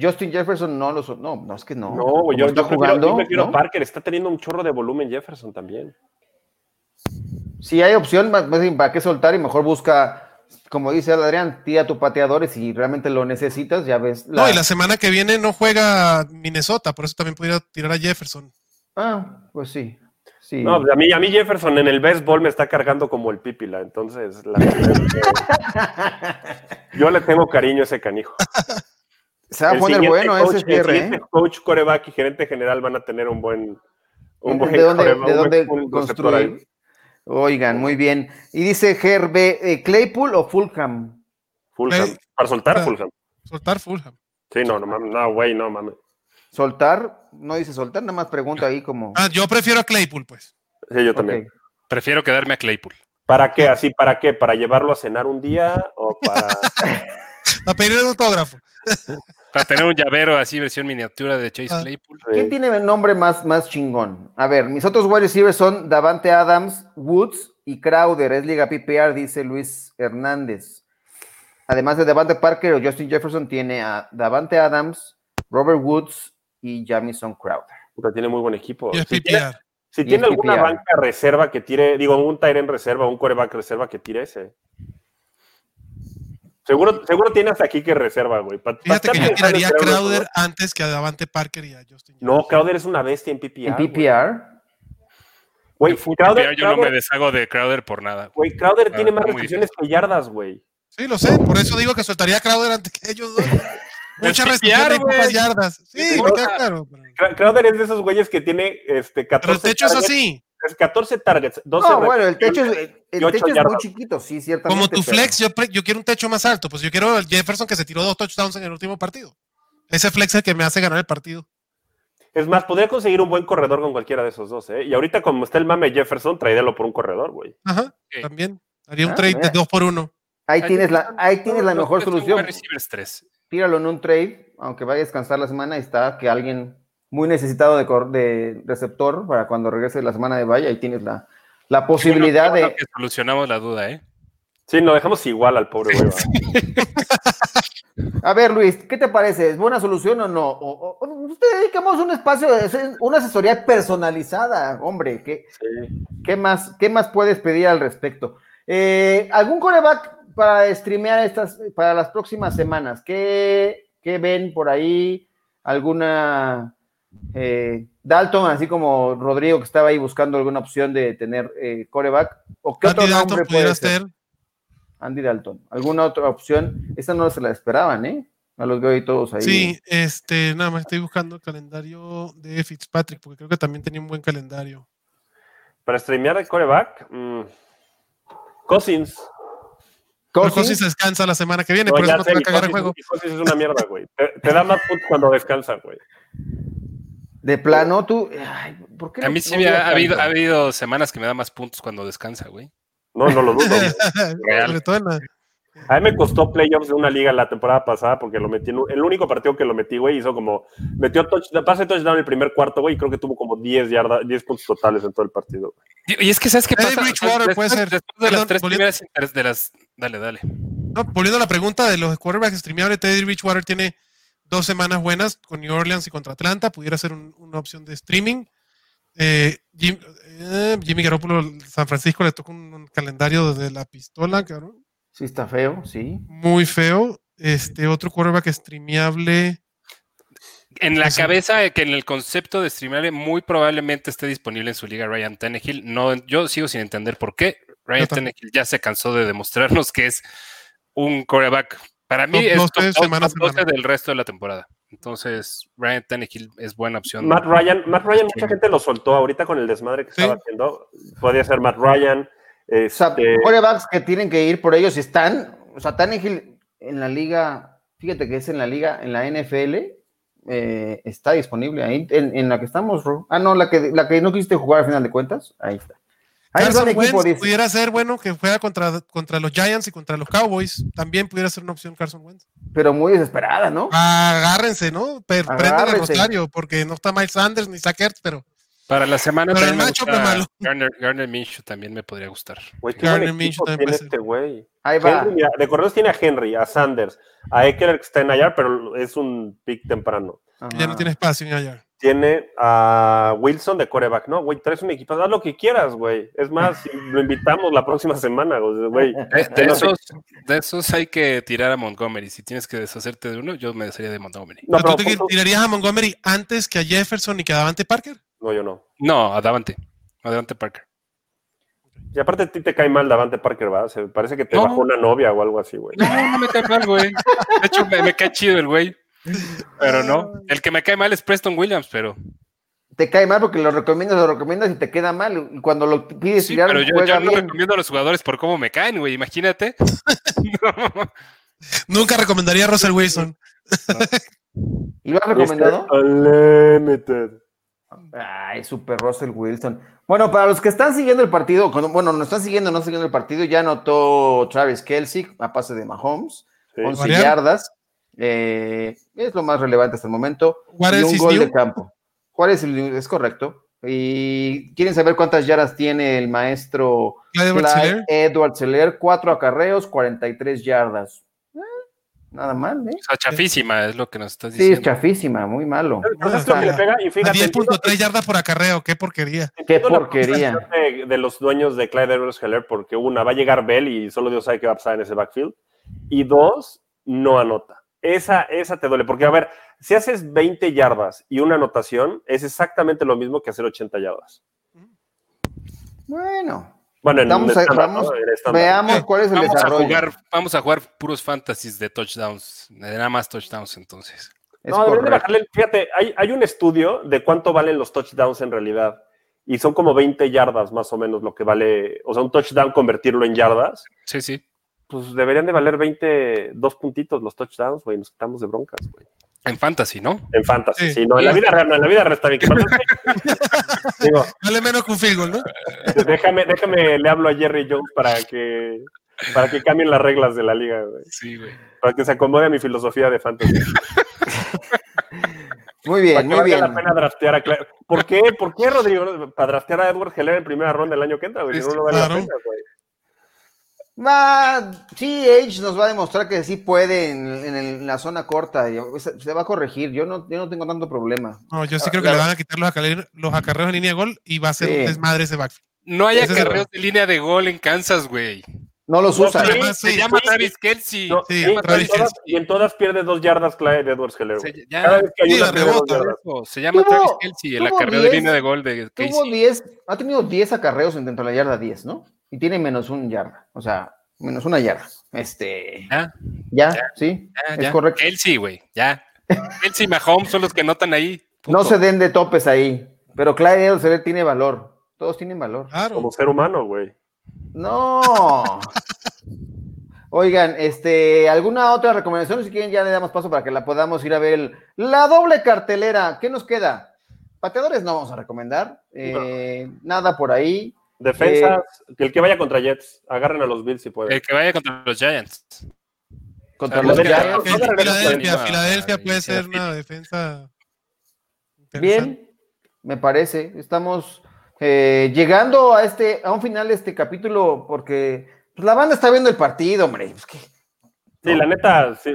S2: Justin Jefferson no lo no, no es que no.
S3: No, yo,
S2: está
S3: yo prefiero, yo prefiero
S2: ¿no?
S3: Parker. Está teniendo un chorro de volumen Jefferson también.
S2: Si hay opción, más, más bien, ¿para qué soltar? Y mejor busca, como dice Adrián, tira tu pateador y si realmente lo necesitas, ya ves.
S4: no, y la semana que viene no juega Minnesota, por eso también podría tirar a Jefferson.
S2: Ah, pues sí. sí.
S3: No, pues, a mí, a mí Jefferson en el béisbol me está cargando como el pípila, entonces la yo le tengo cariño a ese canijo.
S2: Se va a
S3: El
S2: poner
S3: siguiente
S2: bueno
S3: coach-
S2: ese cierre,
S3: El
S2: ¿eh?
S3: coach, coreback y gerente general van a tener un buen, un buen
S2: ¿De dónde,
S3: coreback,
S2: de dónde construir? Oigan, muy bien. Y dice Gerbe, eh, ¿Claypool o Fulham?
S3: Fulham. Para soltar. Fulham.
S4: Soltar Fulham.
S3: Sí, no, no mames, no, güey, no mames.
S2: ¿Soltar? No dice soltar, nada más pregunta ahí como...
S4: Ah, yo prefiero a Claypool, pues.
S3: Sí, yo también.
S5: Prefiero quedarme a Claypool.
S3: ¿Para qué? ¿Así para qué? ¿Para llevarlo a cenar un día o para...?
S4: A pedir el autógrafo.
S5: Para tener un llavero así, versión miniatura de Chase
S4: Ah.
S5: Claypool.
S2: ¿Quién tiene el nombre más, más chingón? A ver, mis otros wide receivers son Davante Adams, Woods y Crowder. Es liga PPR, dice Luis Hernández. Además de Davante Parker o Justin Jefferson, tiene a Davante Adams, Robert Woods y Jamison Crowder.
S3: Puta, tiene muy buen equipo.
S4: Y es
S3: Si tiene,
S4: PPR.
S3: si tiene alguna
S2: PPR.
S3: banca reserva que tire, digo, un Tyren reserva, un coreback reserva que tire ese. Seguro, seguro tiene hasta aquí que reserva, güey. Pa-
S4: Fíjate que yo tiraría a Crowder antes que a Davante Parker y a Justin.
S3: No. Crowder es una bestia en PPR.
S2: En. PPR,
S3: Güey, Crowder,
S5: yo no me deshago de Crowder por nada.
S3: güey, Crowder
S5: Ah,
S3: tiene más
S5: muy
S3: recepciones que yardas, güey.
S4: Sí, lo sé. Por eso digo que soltaría a Crowder antes que ellos dos. Muchas
S5: Es
S4: recepciones y pocas yardas. Sí, me queda claro.
S3: Crowder es de esos güeyes que tiene este, 14
S4: pero el techo es así.
S3: Es 14 targets, 12
S2: No, bueno, el techo, es, el techo es muy chiquito, sí, ciertamente.
S4: Como tu
S2: pero-
S4: flex, yo, pre- yo quiero un techo más alto. Pues yo quiero el Jefferson que se tiró dos touchdowns en el último partido. Ese flex es el que me hace ganar el partido.
S3: Es más, podría conseguir un buen corredor con cualquiera de esos dos, ¿eh? Y ahorita, como está el mame Jefferson, traídelo por un corredor, güey.
S4: Ajá, también. Haría un
S2: Ah,
S4: trade de dos por uno.
S2: Ahí tienes la, ahí tienes la mejor solución.
S5: tres.
S2: Tíralo en un trade, aunque vaya a descansar la semana, y está que alguien muy necesitado de, receptor para cuando regrese la semana de vaya, ahí tienes la, la posibilidad
S5: bueno
S2: de.
S5: que solucionamos la duda, ¿eh?
S3: Sí, lo dejamos igual al pobre. ¿va?
S2: A ver, Luis, ¿qué te parece? ¿Es buena solución o no? O, o- o- usted dedicamos un espacio, es una asesoría personalizada, hombre. ¿qué,
S3: Sí.
S2: qué más, ¿Qué más puedes pedir al respecto? Eh, ¿Algún coreback para streamear estas, para las próximas semanas? ¿Qué, qué ven por ahí? ¿Alguna eh, Dalton, así como Rodrigo que estaba ahí buscando alguna opción de tener eh, coreback? ¿O qué otro
S4: Andy Dalton
S2: nombre
S4: pudiera
S2: puede ser?
S4: ser.
S2: Andy Dalton. ¿Alguna otra opción? Esta no se la esperaban, ¿eh? No los veo ahí todos ahí.
S4: Sí, este, nada más estoy buscando el calendario de Fitzpatrick, porque creo que también tenía un buen calendario.
S3: Para streamear de coreback, mm, Cousins.
S2: Cousins,
S4: Cousins descansa la semana que viene,
S3: No,
S4: por eso no
S3: sé,
S4: te va a cagar el juego.
S3: Cousins es una mierda, güey. Te, te da más puntos cuando descansa, güey.
S2: De plano, tú. ay, ¿por qué
S5: A
S2: no-
S5: mí sí
S2: no
S5: ha, ha habido,
S2: tanto?
S5: ha habido semanas que me da más puntos cuando descansa, güey.
S3: No, no lo dudo.
S5: Real.
S3: A mí me costó playoffs de una liga la temporada pasada porque lo metí en un- el único partido que lo metí, güey, hizo como metió touchdown, pase touchdown el primer cuarto, güey, y creo que tuvo como 10 yardas, 10 puntos totales en todo el partido. güey.
S5: Y y es que, ¿sabes qué
S4: Teddy
S5: pasa?
S4: Bridgewater puede ser.
S5: Después de las
S4: Perdón,
S5: tres
S4: volviendo-
S5: primeras inter- de las. Dale, dale.
S4: No, volviendo a la pregunta de los quarterbacks streameables, Teddy Bridgewater tiene dos semanas buenas con New Orleans y contra Atlanta. Pudiera ser un- una opción de streaming. Eh, Jim- eh, Jimmy Garoppolo, San Francisco, le toca un, un calendario de la pistola, cabrón.
S2: Sí, está feo, sí.
S4: Muy feo. Este otro quarterback streameable.
S5: En la
S4: Pues sí.
S5: cabeza de que en el concepto de streameable muy probablemente esté disponible en su liga Ryan Tannehill. No, yo sigo sin entender por qué. Ryan. Tannehill ya se cansó de demostrarnos que es un coreback. Para mí
S4: Top
S5: es
S4: 12
S5: top, top-
S4: semana a
S5: top 12
S4: semana.
S5: del resto de la temporada. Entonces, Ryan Tannehill es buena opción.
S3: Matt Ryan, Matt Ryan, mucha gente lo soltó ahorita con el desmadre que
S4: Sí.
S3: estaba haciendo. Podría ser Matt Ryan.
S2: O sea,
S3: Este,
S2: corebacks que tienen que ir por ellos y están. O sea, Tannehill en la liga, fíjate que es en la liga, en la NFL, eh, está disponible ahí, en, en la que estamos, Ro. Ah, no, la que, la que no quisiste jugar al final de cuentas, ahí está.
S4: Carson
S2: equipo,
S4: Wentz
S2: dice.
S4: pudiera ser bueno que juega contra, contra los Giants y contra los Cowboys. También pudiera ser una opción Carson Wentz.
S2: pero muy desesperada, ¿no?
S4: Agárrense, ¿no? Per- el
S2: Agárrense.
S4: rosario, porque no está Miles Sanders ni Zach Ertz, pero
S5: Para la semana
S4: Pero
S5: también
S4: el malo.
S5: Garner, Garner Minshew también me podría gustar.
S3: buen
S4: Gardner Minshew también
S3: tiene este güey.
S2: Ahí va.
S3: Henry, mira, de correos tiene a Henry, a Sanders, a Eckler que está en allá, pero es un pick temprano.
S4: ya no tiene espacio en allá.
S3: Tiene a Wilson de coreback, ¿no? Güey, traes un equipo, haz lo que quieras, güey. Es más, si lo invitamos la próxima semana, güey.
S5: De, de esos, de esos hay que tirar a Montgomery. Si tienes que deshacerte de uno, yo me desharía de Montgomery.
S3: No,
S4: ¿Pero
S3: pero
S4: ¿Tú te tirarías a Montgomery antes que a Jefferson y que a Davante Parker?
S3: no, yo no.
S5: No, adelante. Adelante, Parker.
S3: Y aparte a ti te cae mal Davante Parker, ¿va? Se parece que te
S5: No.
S3: bajó una novia o algo así, güey.
S5: No, no me cae mal, güey. De hecho, me, me cae chido el güey. Pero no. El que me cae mal es Preston Williams, pero.
S2: Te cae mal porque lo recomiendas, lo recomiendas y te queda mal. Y cuando lo pides
S5: Sí,
S2: tirar,
S5: pero yo,
S2: juega
S5: yo no
S2: bien.
S5: recomiendo a los jugadores por cómo me caen, güey. Imagínate. No.
S4: Nunca recomendaría a Russell Wilson.
S2: ¿Y lo has recomendado?
S3: Unlimited.
S2: Ay, super Russell Wilson. Bueno, para los que están siguiendo el partido, cuando- bueno, no están siguiendo, no siguiendo el partido, ya anotó Travis Kelsey a pase de Mahomes,
S3: Sí.
S2: 11
S4: Variar.
S2: yardas. Eh, es lo más relevante hasta el momento.
S4: What
S2: y un gol
S4: new?
S2: de campo. Juárez es el- es correcto. Y quieren saber cuántas yardas tiene el maestro
S4: Clyde Edwards-Helaire.
S2: Edwards Seller, cuatro acarreos, 43 yardas. Eh, nada mal, ¿eh?
S5: O sea, chafísima es lo que nos estás
S2: Sí, es
S5: diciendo.
S2: chafísima, muy malo.
S3: Es lo que le pega, y
S4: A
S3: fíjate,
S4: 10.3 yardas por acarreo, qué porquería.
S2: Qué porquería.
S3: de los dueños de Clyde Edwards Heller, porque una, va a llegar Bell y solo Dios sabe qué va a pasar en ese backfield. Y dos, no anota. Esa, esa te duele, porque a ver, si haces 20 yardas y una anotación, es exactamente lo mismo que hacer 80 yardas.
S2: Bueno,
S3: Bueno, en
S2: Vamos a-
S3: estándar,
S2: vamos-
S3: ¿no? En estándar.
S2: veamos cuál es el
S5: Vamos a jugar, vamos a jugar puros fantasies de touchdowns, de nada más touchdowns entonces.
S2: Es
S3: No, de bajarle- fíjate, hay, hay un estudio de cuánto valen los touchdowns en realidad. Y son como 20 yardas más o menos lo que vale. O sea, un touchdown convertirlo en yardas.
S5: Sí, sí.
S3: Pues deberían de valer 20, dos puntitos los touchdowns, güey. Nos quitamos de broncas, güey.
S5: En fantasy, ¿no?
S3: En fantasy,
S4: Sí.
S3: sí. no, en la vida real, no, en la vida real está bien. Digo,
S4: Vale menos que un field goal, ¿no?
S3: déjame, déjame, le hablo a Jerry Jones para que, para que cambien las reglas de la liga, güey.
S5: Sí, güey.
S3: Para que se acomode a mi filosofía de fantasy.
S2: Muy
S3: para
S2: bien,
S3: que
S2: muy
S3: valga
S2: bien.
S3: la pena draftear a Cla- ¿Por qué? ¿Por qué, Rodrigo? Para draftear a Edward Heller en primera ronda el año que entra, güey. No, no vale
S4: Claro.
S3: la pena, güey.
S2: Va, sí, Edge nos va a demostrar que sí puede en, en el- en la zona corta. y Se, se va a corregir. Yo no, yo no tengo tanto problema.
S4: No, yo sí
S2: Ah,
S4: creo que le van a quitar los acarreos, los acarreos en línea de gol y va a ser
S2: Sí.
S4: un desmadre ese backfield.
S5: No hay acarreos de línea de gol en Kansas, güey.
S2: No los
S3: No,
S2: usa.
S3: sí,
S5: Se
S4: sí.
S5: llama Travis Kelsey.
S3: No,
S4: Sí,
S3: sí, y,
S4: Travis
S3: en todas,
S5: Kelce.
S3: y en todas pierde dos yardas Clyde Edwards Heller.
S5: Se- ya,
S3: Cada vez que hay una
S4: rebota.
S5: Se llama
S2: Tuvo-
S5: Travis Kelsey, el acarreo de
S2: 10,
S5: línea de gol de
S2: Tuvo. 10, ha tenido 10 acarreos dentro de la yarda 10, ¿no? Y tiene menos un yarda. O sea, menos una yarda. Este.
S5: Ya,
S2: Ya, sí.
S5: ya,
S2: es
S5: ya.
S2: correcto.
S5: Kelsey, güey, ya. Kelsey y Mahomes son los que notan ahí.
S2: No se den de topes ahí. Pero Clyde Edwards tiene valor. Todos tienen valor.
S4: Claro.
S3: Como ser humano, güey.
S2: No. Oigan, este, ¿alguna otra recomendación? Si quieren, ya le damos paso para que la podamos ir a ver. el- La doble cartelera, ¿qué nos queda? Pateadores no vamos a recomendar. eh, Nada por ahí.
S3: Defensas,
S2: Eh,
S3: que el que vaya contra Jets, agarren a los Bills si pueden.
S5: El que vaya contra los Giants.
S2: Contra los Giants.
S4: Filadelfia, puede ser
S5: se
S4: una defensa.
S2: Bien, me parece. Estamos eh, llegando a este, a un final de este capítulo porque pues, la banda está viendo el partido, hombre. Pues, ¿qué?
S3: Sí, la neta, sí,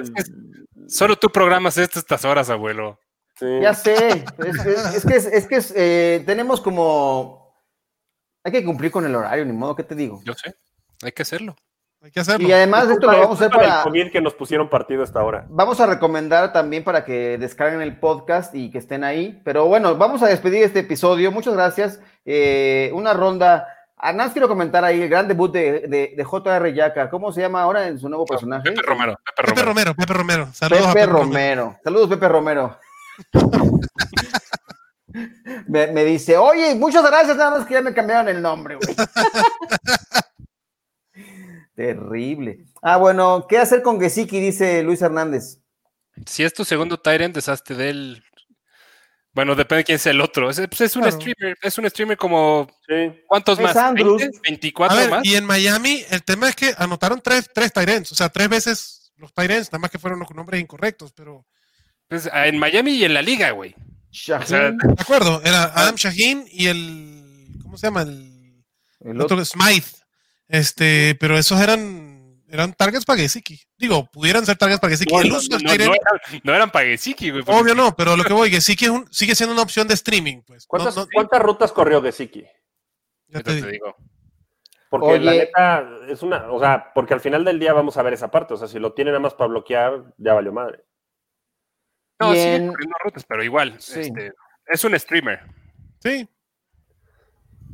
S5: Solo tú programas esto a estas horas, abuelo.
S3: sí.
S2: Ya sé, es, es- es que, es, es que es, eh, tenemos como... Hay que cumplir con el horario, ni modo, ¿qué te digo?
S5: Yo sé, hay que hacerlo.
S4: Hay que hacerlo.
S2: Y además de esto lo vamos a hacer para...
S3: COVID que nos pusieron partido hasta ahora.
S2: Vamos a recomendar también para que descarguen el podcast y que estén ahí. Pero bueno, vamos a despedir este episodio. Muchas gracias. Eh, una ronda. Además, quiero comentar ahí el gran debut de, de, de J.R. Yaka. ¿Cómo se llama ahora en su nuevo personaje?
S5: Pepe Romero, Pepe
S4: Pepe
S5: Romero.
S4: Romero, Pepe Romero. Saludos a
S2: Pepe
S4: Pepe
S2: Romero. Saludos, Pepe Romero. me, me dice, oye, muchas gracias, nada más que ya me cambiaron el nombre, güey. Terrible. Ah, bueno, ¿qué hacer con Gesicki? Dice Luis Hernández.
S5: Si es tu segundo Tyrant, deshazte de él. Bueno, depende de quién sea el otro. Es, pues, es un
S4: Claro.
S5: streamer, es un streamer como.
S3: Sí.
S5: ¿Cuántos
S2: Es
S5: más?
S2: Andrews.
S5: ¿20?
S4: A
S5: ¿24
S4: ver,
S5: más?
S4: y en Miami, el tema es que anotaron tres, tres Tyrants, o sea, tres veces los Tyrants, nada más que fueron los nombres incorrectos, pero
S5: Pues, en Miami y en la liga, güey.
S2: Shaheen,
S5: sea,
S4: de acuerdo, era Adam Shaheen y el, ¿cómo se llama? El,
S2: el
S4: otro
S2: otro.
S4: Smythe. Este, pero esos eran, eran targets para Gesicki. Digo, pudieran ser targets para Gesicki.
S5: No,
S4: el
S5: no,
S4: uso del
S5: no,
S4: Tyrant,
S5: no eran, no eran Pagesicki, güey. porque-
S4: obvio no, pero lo que voy, Gesicki es un, sigue siendo una opción de streaming, pues.
S3: ¿Cuántas,
S4: no,
S3: cuántas rutas corrió Gesicki?
S4: ya te
S5: te
S4: digo.
S5: digo.
S3: Porque la neta es una, o sea, porque al final del día vamos a ver esa parte. O sea, si lo tiene nada más para bloquear, ya valió madre.
S5: No,
S2: Y
S5: sigue
S2: en-
S5: corriendo rutas, pero igual.
S2: Sí.
S5: este, es un streamer.
S4: Sí,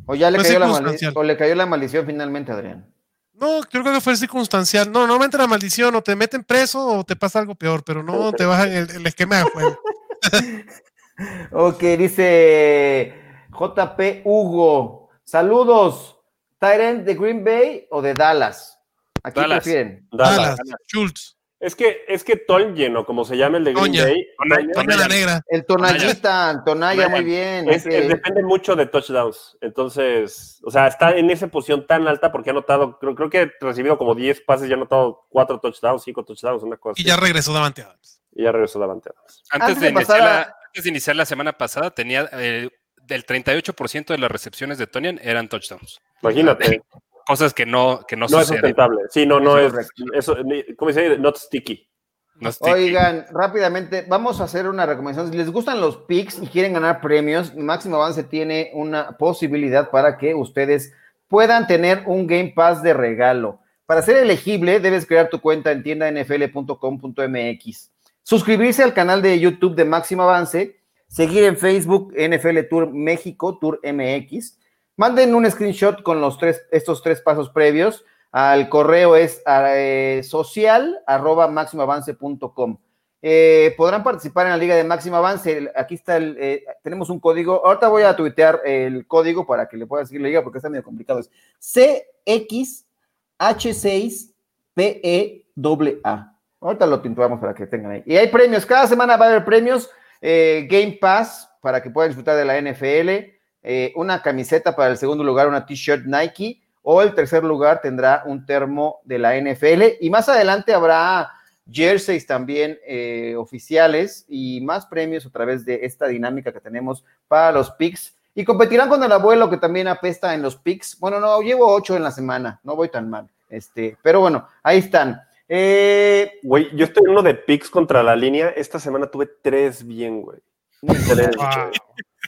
S2: O ya le cayó la. O le cayó la maldición finalmente, Adrián.
S4: No, creo que fue circunstancial. No, normalmente la maldición o te meten preso o te pasa algo peor, pero no te bajan el, el esquema de juego.
S2: Ok, dice JP Hugo. Saludos. ¿Tyrant de Green Bay o de Dallas? ¿A quién
S5: Dallas.
S2: prefieren?
S3: Dallas.
S4: Dallas, Schultz,
S3: Es que, es que Tonjen, o como se llama el de Green
S4: Toña.
S3: Bay,
S5: Toña,
S3: Toña,
S4: Toña la negra.
S2: El Tonallita, Tonaya, muy bien.
S3: es- es- depende mucho de touchdowns. Entonces, o sea, está en esa posición tan alta porque ha anotado, creo, creo que ha recibido como 10 pases y ha anotado 4 touchdowns, 5 touchdowns, una cosa
S4: Y
S3: así.
S4: ya regresó Davante Adams.
S3: Y ya regresó delante.
S5: Antes,
S2: Antes
S5: de
S2: de
S5: iniciar
S2: pasar
S5: la,
S2: a-
S5: antes de iniciar la semana pasada, tenía eh, del 38% de las recepciones de Tonian eran touchdowns.
S3: Imagínate.
S5: Cosas que no, que no,
S3: No es sustentable. Sí, no, no
S2: Es.
S3: Eso, ¿Cómo se dice? Not sticky.
S5: No sticky.
S2: Oigan, rápidamente, vamos a hacer una recomendación. Si les gustan los picks y quieren ganar premios, Máximo Avance tiene una posibilidad para que ustedes puedan tener un Game Pass de regalo. Para ser elegible, debes crear tu cuenta en tiendanfl.com.mx, suscribirse al canal de YouTube de Máximo Avance, seguir en Facebook NFL Tour México, Tour MX. Manden un screenshot con los tres, estos tres pasos previos. Al correo es eh, social arroba máximoavance.com. Eh, podrán participar en la Liga de Máximo Avance. Aquí está el, eh, tenemos un código. Ahorita voy a tuitear el código para que le pueda seguir la liga porque está medio complicado. Es CXH6PEAA. Ahorita lo pintuamos para que tengan ahí. Y hay premios. Cada semana va a haber premios. eh, Game Pass para que puedan disfrutar de la NFL. Eh, una camiseta para el segundo lugar, una t-shirt Nike. O el tercer lugar tendrá un termo de la NFL. Y más adelante habrá jerseys también eh, oficiales y más premios a través de esta dinámica que tenemos para los picks. Y competirán con el abuelo que también apesta en los picks. Bueno, no, llevo ocho en la semana, no voy tan mal. Este, pero bueno, ahí están. Eh,
S3: Güey, yo estoy en uno de picks contra la línea. Esta semana tuve tres bien, güey.
S4: Wow.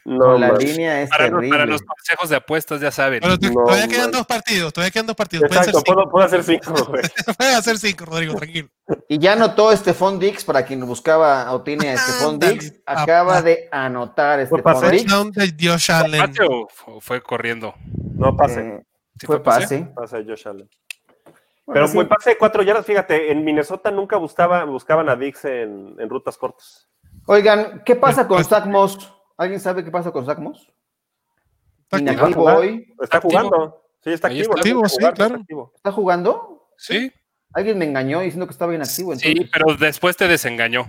S3: No,
S2: con la
S3: man.
S2: línea es
S5: Para,
S2: terrible.
S5: para los consejos de apuestas, ya saben.
S4: Pero te-
S3: No,
S4: todavía quedan
S3: man.
S4: dos partidos, todavía quedan dos partidos.
S3: Exacto,
S4: cinco.
S3: puedo, puedo hacer cinco, güey.
S4: Pueden hacer cinco, Rodrigo, tranquilo.
S2: Y ya anotó Estefón Dix, para quien buscaba o tiene a Estefón Dix, acaba de anotar
S3: Fue
S2: Estefón. Dix.
S4: Touchdown de Josh Allen.
S5: ¿Pase o fu- fue corriendo?
S3: No, pase.
S2: Eh,
S5: ¿Sí
S2: fue pase.
S3: Pase Josh Allen.
S2: Bueno,
S3: Pero
S2: sí.
S3: fue pase de cuatro yardas, fíjate, en Minnesota nunca buscaba, buscaban a Dix en, en rutas cortas.
S2: Oigan, ¿qué pasa con Zach Moss? ¿Alguien sabe qué pasa con Zach Moss?
S4: Está activo.
S2: Inactivo hoy.
S3: Está
S5: activo.
S3: jugando. Sí, está activo.
S5: está.
S4: Activo, sí,
S3: jugar,
S4: claro.
S3: está activo.
S2: ¿Está jugando?
S5: Sí,
S2: Alguien me engañó diciendo que estaba inactivo. Entonces.
S5: sí, pero después te desengañó.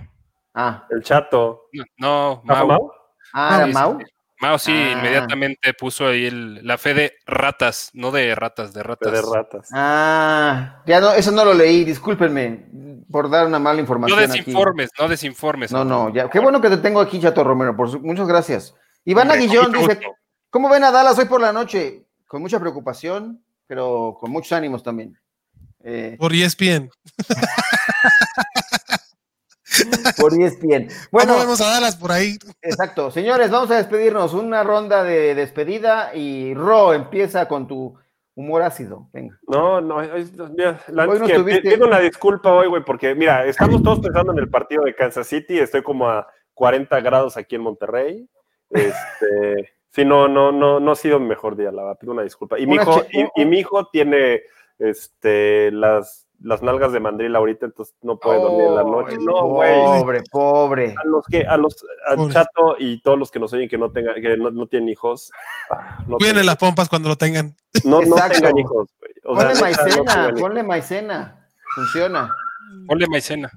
S2: Ah,
S3: El chato.
S5: No, No,
S3: ¿Está
S5: Mau.
S3: Mau?
S2: ah, ¿era
S5: Sí,
S2: Mau?
S5: Mau sí,
S2: Ah.
S5: inmediatamente puso ahí el- la fe de ratas, no de ratas, de ratas.
S3: De ratas.
S2: Ah, ya no, eso no lo leí, discúlpenme por dar una mala
S5: no
S2: información. aquí.
S5: desinformes, no desinformes.
S2: No, no, ya. Qué bueno que te tengo aquí, Chato Romero, por su- muchas gracias.
S5: Hombre, con mucho
S2: dice,
S5: gusto.
S2: ¿cómo ven a Dallas hoy por la noche? Con mucha preocupación, pero con muchos ánimos también. Eh,
S4: Por ESPN.
S2: por ESPN.
S4: Bueno, vemos a Dallas por ahí.
S2: exacto. Señores, vamos a despedirnos. Una ronda de despedida y Ro empieza con tu humor ácido. Venga.
S3: No, no, es- mira, la
S2: Hoy
S3: neta
S2: no
S3: es que
S2: estuviste.
S3: pido una disculpa hoy, güey, porque mira, estamos todos pensando en el partido de Kansas City, estoy como a 40 grados aquí en Monterrey. Este, sí, no, no, no, no ha sido mi mejor día, la verdad, pido una disculpa. Y mi hijo, y mi hijo tiene este las, las nalgas de mandril ahorita, entonces no puede dormir en la noche.
S2: Ay,
S3: No, güey.
S2: Pobre, pobre.
S3: A los que, a los, a
S4: Pobre.
S3: Chato y todos los que nos oyen que no tengan, que no, no tienen hijos, no,
S4: Cuiden
S3: tengan-
S4: las pompas cuando lo tengan.
S3: no, no tengan hijos, güey. Sea,
S2: Ponle
S3: no
S2: maicena,
S3: tengan hijos.
S2: ponle maicena. Funciona,
S5: Ponle maicena.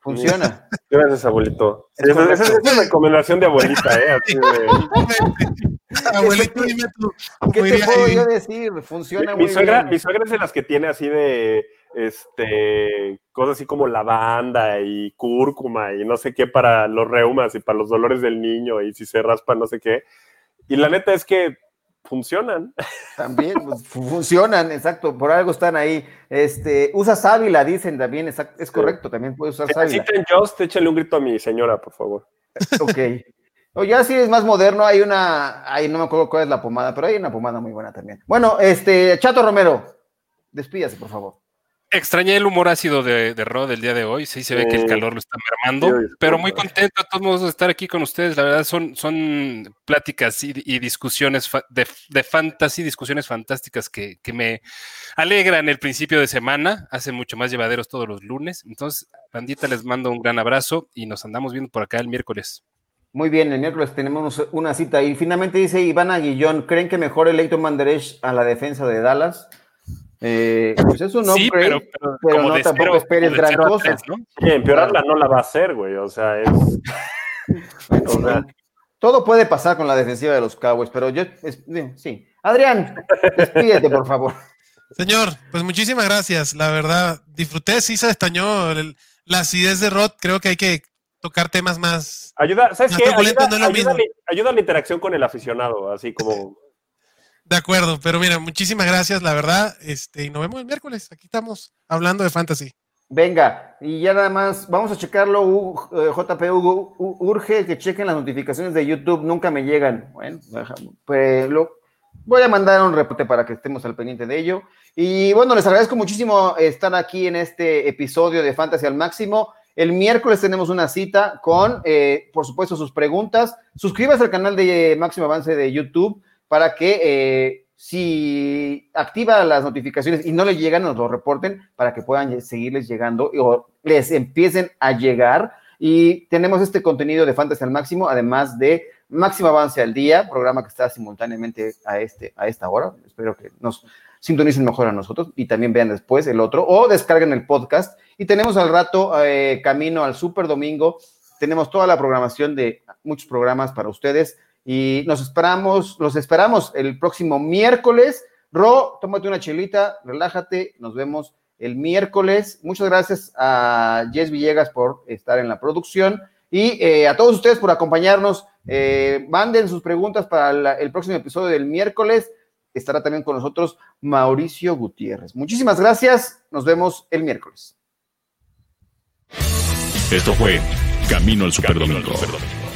S2: Funciona.
S3: Gracias, abuelito.
S2: Es
S3: esa, esa-
S2: correcto.
S3: esa es recomendación de abuelita, ¿eh? Así de-
S4: Abuelito, dime tú.
S2: ¿Qué te puedo yo decir? Funciona
S3: mi,
S2: muy
S3: suegra,
S2: bien.
S3: mi suegra es de las que tiene así de este cosas así como lavanda y cúrcuma y no sé qué para los reumas y para los dolores del niño y si se raspa no sé qué. Y la neta es que funcionan.
S2: También pues, fu- funcionan, exacto, por algo están ahí. Este, usa sábila, dicen también, exact- es correcto, también puedes usar
S3: Si
S2: sábila.
S3: necesitan Just, échale un grito a mi señora, por favor.
S2: Ok. O ya si es más moderno, hay una, ay, no me acuerdo cuál es la pomada, pero hay una pomada muy buena también. Bueno, este, Chato Romero, despídase, por favor.
S5: Extrañé el humor ácido de, de Rod el día de hoy. Sí se ve que el calor lo está mermando, pero muy contento de todos modos de estar aquí con ustedes. La verdad son, son pláticas y, y discusiones de, de fantasy, discusiones fantásticas que, que me alegran el principio de semana. Hacen mucho más llevaderos todos los lunes. Entonces, bandita, les mando un gran abrazo y nos andamos viendo por acá el miércoles.
S2: Muy bien, el miércoles tenemos una cita y finalmente dice Iván Aguillón, ¿creen que mejore Leighton Manderech a la defensa de Dallas? Eh, pues es un
S5: sí,
S2: upgrade,
S5: pero,
S2: pero, no tampoco
S5: cero-
S2: esperes gran
S5: a
S2: cosa.
S5: ¿no?
S3: Sí, empeorarla no la va a hacer, güey. O sea, es.
S2: Bueno,
S3: O sea,
S2: todo puede pasar con la defensiva de los Cowboys, pero yo, es- sí. Adrián, despídete, por favor.
S4: Señor, pues muchísimas gracias. La verdad, disfruté, sí se destañó el- la acidez de Rod. Creo que hay que tocar temas más.
S3: Ayuda, ¿sabes
S4: Más
S3: qué? Ayuda,
S4: no es lo
S3: ayuda ayuda la interacción con el aficionado, así como.
S4: De acuerdo, pero mira, muchísimas gracias, la verdad. Este, y nos vemos el miércoles. Aquí estamos hablando de fantasy.
S2: Venga, y ya nada más, vamos a checarlo, eh, JP Hugo, urge que chequen las notificaciones de YouTube, nunca me llegan. Bueno, pues lo, voy a mandar un reporte para que estemos al pendiente de ello. Y bueno, les agradezco muchísimo estar aquí en este episodio de Fantasy al Máximo. El miércoles tenemos una cita con, eh, por supuesto, sus preguntas. Suscríbase al canal de Máximo Avance de YouTube para que eh, si activa las notificaciones y no les llegan, nos lo reporten para que puedan seguirles llegando o les empiecen a llegar. Y tenemos este contenido de Fantasy al Máximo, además de Máximo Avance al Día, programa que está simultáneamente a, este, a esta hora. Espero que nos sintonicen mejor a nosotros y también vean después el otro o descarguen el podcast. Y tenemos al rato eh, camino al Super Domingo. Tenemos toda la programación de muchos programas para ustedes y nos esperamos, los esperamos el próximo miércoles. Ro, tómate una chelita, relájate, nos vemos el miércoles. Muchas gracias a Jess Villegas por estar en la producción y eh, a todos ustedes por acompañarnos. Eh, manden sus preguntas para la- el próximo episodio del miércoles. Estará también con nosotros Mauricio Gutiérrez. Muchísimas gracias. Nos vemos el miércoles.
S1: Esto fue Camino al Superdomingo,